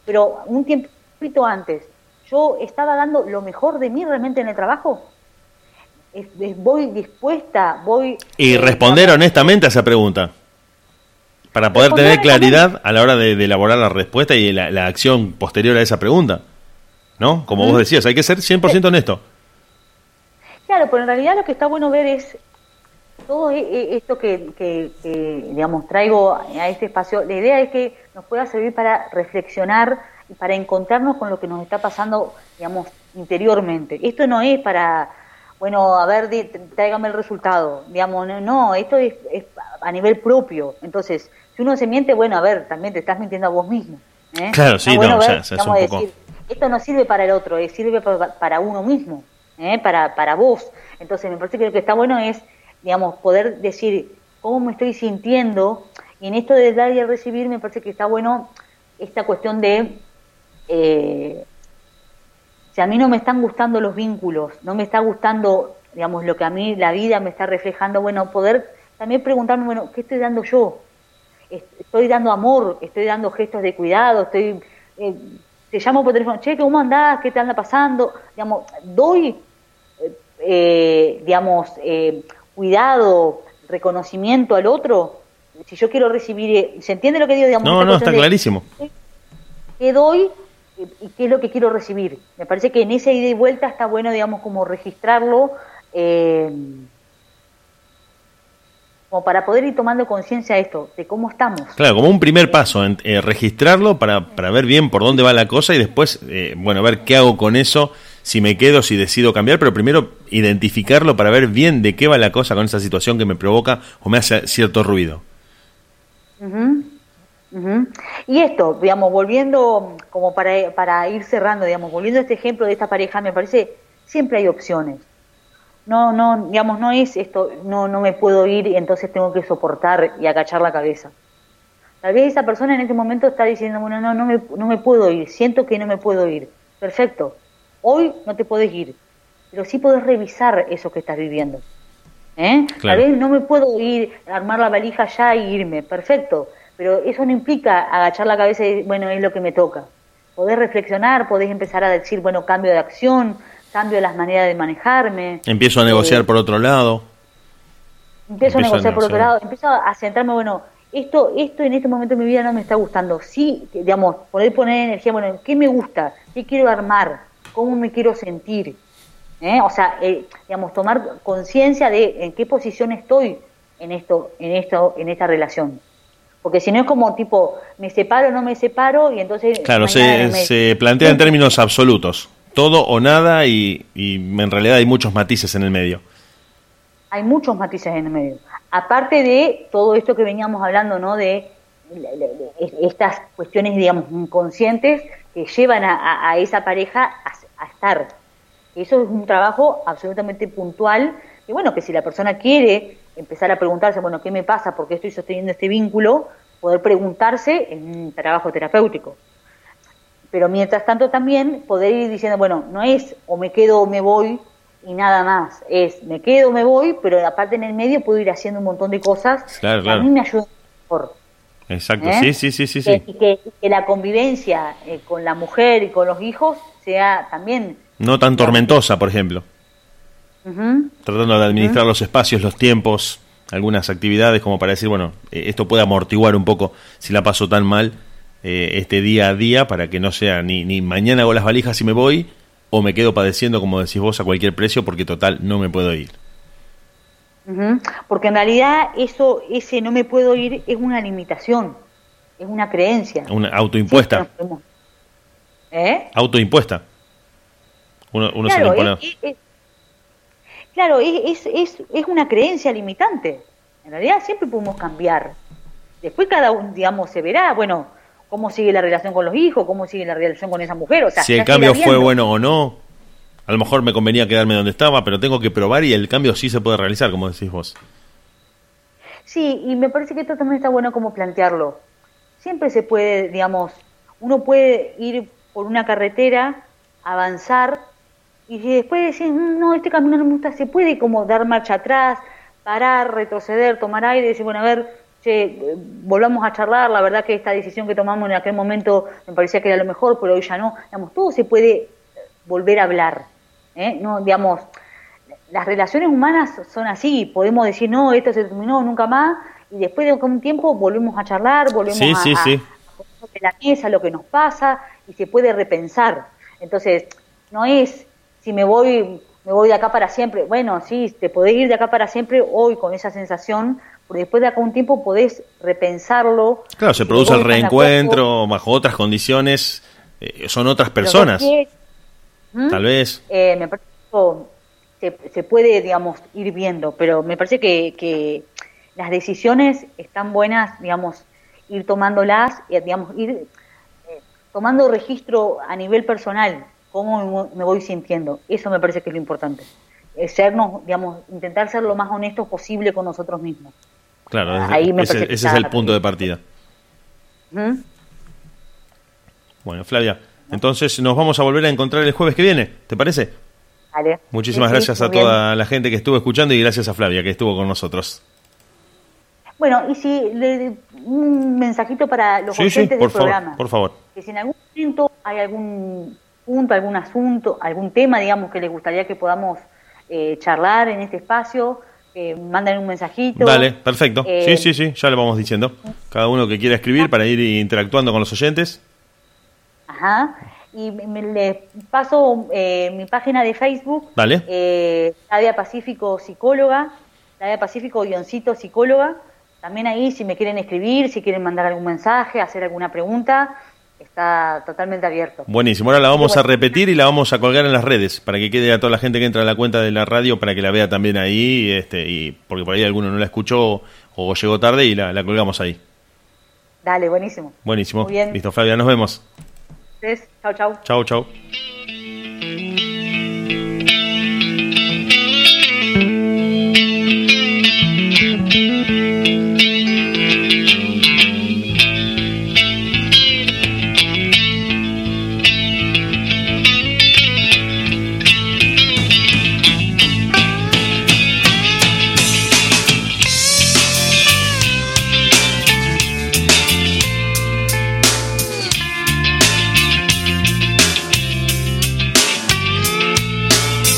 pero un tiempito antes, ¿yo estaba dando lo mejor de mí realmente en el trabajo? Es- es- ¿Voy dispuesta? ¿Voy... Y eh, responder digamos, honestamente a esa pregunta. Para poder tener claridad a la hora de, de elaborar la respuesta y la, la acción posterior a esa pregunta. ¿No? Como vos decías, hay que ser 100% honesto. Claro, pero en realidad lo que está bueno ver es todo e- e- esto que, que- que, digamos, traigo a este espacio. La idea es que nos pueda servir para reflexionar y para encontrarnos con lo que nos está pasando, digamos, interiormente. Esto no es para, bueno, a ver, tráigame el resultado. Digamos, no, no, esto es, es a nivel propio. Entonces, si uno se miente, bueno, a ver, también te estás mintiendo a vos mismo. ¿eh? Claro, sí, bueno no, o sea, ver, es un digamos, poco- decir, esto no sirve para el otro, eh, sirve pa- para uno mismo, eh, para, para vos. Entonces me parece que lo que está bueno es, digamos, poder decir cómo me estoy sintiendo y en esto de dar y recibir me parece que está bueno esta cuestión de eh, si a mí no me están gustando los vínculos, no me está gustando, digamos, lo que a mí la vida me está reflejando, bueno, poder también preguntarme, bueno, ¿qué estoy dando yo? Est- Estoy dando amor, estoy dando gestos de cuidado, estoy... eh, te llamo por teléfono, che, ¿cómo andás? ¿Qué te anda pasando? Digamos, doy, eh, digamos, eh, cuidado, reconocimiento al otro. si yo quiero recibir, eh, ¿se entiende lo que digo? Digamos, No, no, está de clarísimo. ¿Qué doy y qué es lo que quiero recibir? Me parece que en esa ida y vuelta está bueno, digamos, como registrarlo, eh, como para poder ir tomando conciencia de esto, de cómo estamos. Claro, como un primer paso, en- eh, registrarlo para, para ver bien por dónde va la cosa y después, eh, bueno, ver qué hago con eso, si me quedo, si decido cambiar, pero primero identificarlo para ver bien de qué va la cosa con esa situación que me provoca o me hace cierto ruido. Y esto, digamos, volviendo, como para, para ir cerrando, digamos, volviendo a este ejemplo de esta pareja, me parece, siempre hay opciones. No, no, digamos, no es esto, no, no me puedo ir y entonces tengo que soportar y agachar la cabeza. Tal vez esa persona en este momento está diciendo, bueno, no, no me, no me puedo ir, siento que no me puedo ir. Perfecto, hoy no te podés ir, pero sí podés revisar eso que estás viviendo. ¿Eh? Claro. Tal vez no me puedo ir, armar la valija ya e irme, perfecto, pero eso no implica agachar la cabeza y bueno, es lo que me toca. Podés reflexionar, podés empezar a decir, bueno, cambio de acción, cambio las maneras de manejarme. Empiezo a negociar Eh, por otro lado. Empiezo Empiezo a a negociar por otro lado, empiezo a centrarme, bueno, esto, esto en este momento de mi vida no me está gustando. Sí, digamos, poder poner energía, bueno, ¿qué me gusta? ¿Qué quiero armar? ¿Cómo me quiero sentir? ¿Eh? O sea, eh, digamos, tomar conciencia de en qué posición estoy en esto, en esto, en esta relación. Porque si no es como tipo, me separo, no me separo, y entonces. Claro, se, me- se plantea en términos absolutos. Todo o nada y, y en realidad hay muchos matices en el medio. hay muchos matices en el medio. Aparte de todo esto que veníamos hablando, ¿no? De, estas cuestiones, digamos, inconscientes que llevan a, esa pareja a, a estar. Eso es un trabajo absolutamente puntual. Y bueno, que si la persona quiere empezar a preguntarse, bueno, ¿qué me pasa? ¿Por qué estoy sosteniendo este vínculo? Poder preguntarse en un trabajo terapéutico. Pero mientras tanto también poder ir diciendo, bueno, no es o me quedo o me voy y nada más, es me quedo o me voy, pero aparte en el medio puedo ir haciendo un montón de cosas Claro, que claro. a mí me ayudan mejor. Exacto, ¿eh? sí, sí, sí, sí, Que- sí. Y que, la convivencia eh, con la mujer y con los hijos sea también... No tan tormentosa, por ejemplo. Tratando de administrar los espacios, los tiempos, algunas actividades como para decir, bueno, eh, esto puede amortiguar un poco si la paso tan mal eh, este día a día para que no sea ni, ni mañana hago las valijas y me voy o me quedo padeciendo, como decís vos, a cualquier precio porque total no me puedo ir. Porque en realidad eso, ese no me puedo ir es una limitación, es una creencia. Una autoimpuesta. Sí, podemos- ¿Eh? Autoimpuesta. Uno, uno se Claro, impone. es, claro es, es, es, es una creencia limitante. En realidad siempre podemos cambiar. Después cada uno, digamos, se verá, bueno, cómo sigue la relación con los hijos, cómo sigue la relación con esa mujer. O sea, si el cambio fue bueno o no, a lo mejor me convenía quedarme donde estaba, pero tengo que probar y el cambio sí se puede realizar, como decís vos. Sí, y me parece que esto también está bueno como plantearlo. Siempre se puede, digamos, uno puede ir por una carretera, avanzar, y después decir, "Mm, no, este camino no me gusta, se puede como dar marcha atrás, parar, retroceder, tomar aire y decir, bueno, a ver, che, eh, volvamos a charlar, la verdad que esta decisión que tomamos en aquel momento me parecía que era lo mejor, pero hoy ya no. Digamos, todo se puede volver a hablar. ¿eh? No, digamos, las relaciones humanas son así, podemos decir, no, esto se terminó nunca más, y después de un tiempo volvemos a charlar, volvemos Sí, a, sí, sí. a poner la mesa lo que nos pasa, y se puede repensar. Entonces, no es, si me voy, me voy de acá para siempre, bueno, sí, te podés ir de acá para siempre hoy con esa sensación, pero después de acá un tiempo podés repensarlo. Claro, se produce el reencuentro bajo otras condiciones, eh, son otras personas, ¿Mm? tal vez. Eh, me parece que se, se puede, digamos, ir viendo, pero me parece que, que las decisiones están buenas, digamos, ir tomándolas, digamos, ir eh, tomando registro a nivel personal, cómo me voy sintiendo. Eso me parece que es lo importante. Eh, sernos, digamos, intentar ser lo más honestos posible con nosotros mismos. Claro, ese, Ahí me ese- es el punto de partida. ¿Mm? Bueno, Flavia, entonces nos vamos a volver a encontrar el jueves que viene, ¿te parece? Vale. Muchísimas Sí, sí, gracias a bien. toda la gente que estuvo escuchando y gracias a Flavia que estuvo con nosotros. Bueno, y si le, un mensajito para los Sí, oyentes del favor, programa. por favor. que si en algún momento hay algún punto, algún asunto, algún tema, digamos, que les gustaría que podamos eh, charlar en este espacio, que manden un mensajito. Dale, perfecto. Eh, sí, sí, sí, ya lo vamos diciendo. Cada uno que quiera escribir para ir interactuando con los oyentes. Ajá. Y me- les paso eh, mi página de Facebook. Dale. Eh, Nadia Pacífico Psicóloga. Nadia Pacífico guioncito psicóloga. También ahí, si me quieren escribir, si quieren mandar algún mensaje, hacer alguna pregunta, está totalmente abierto. Buenísimo, ahora la vamos a repetir y la vamos a colgar en las redes para que quede a toda la gente que entra a la cuenta de la radio para que la vea también ahí, este, y porque por ahí alguno no la escuchó o llegó tarde y la, la colgamos ahí. Dale, buenísimo. Buenísimo. Muy bien. Listo, Flavia, nos vemos. Entonces, chau, chau. Chau, chau. Thank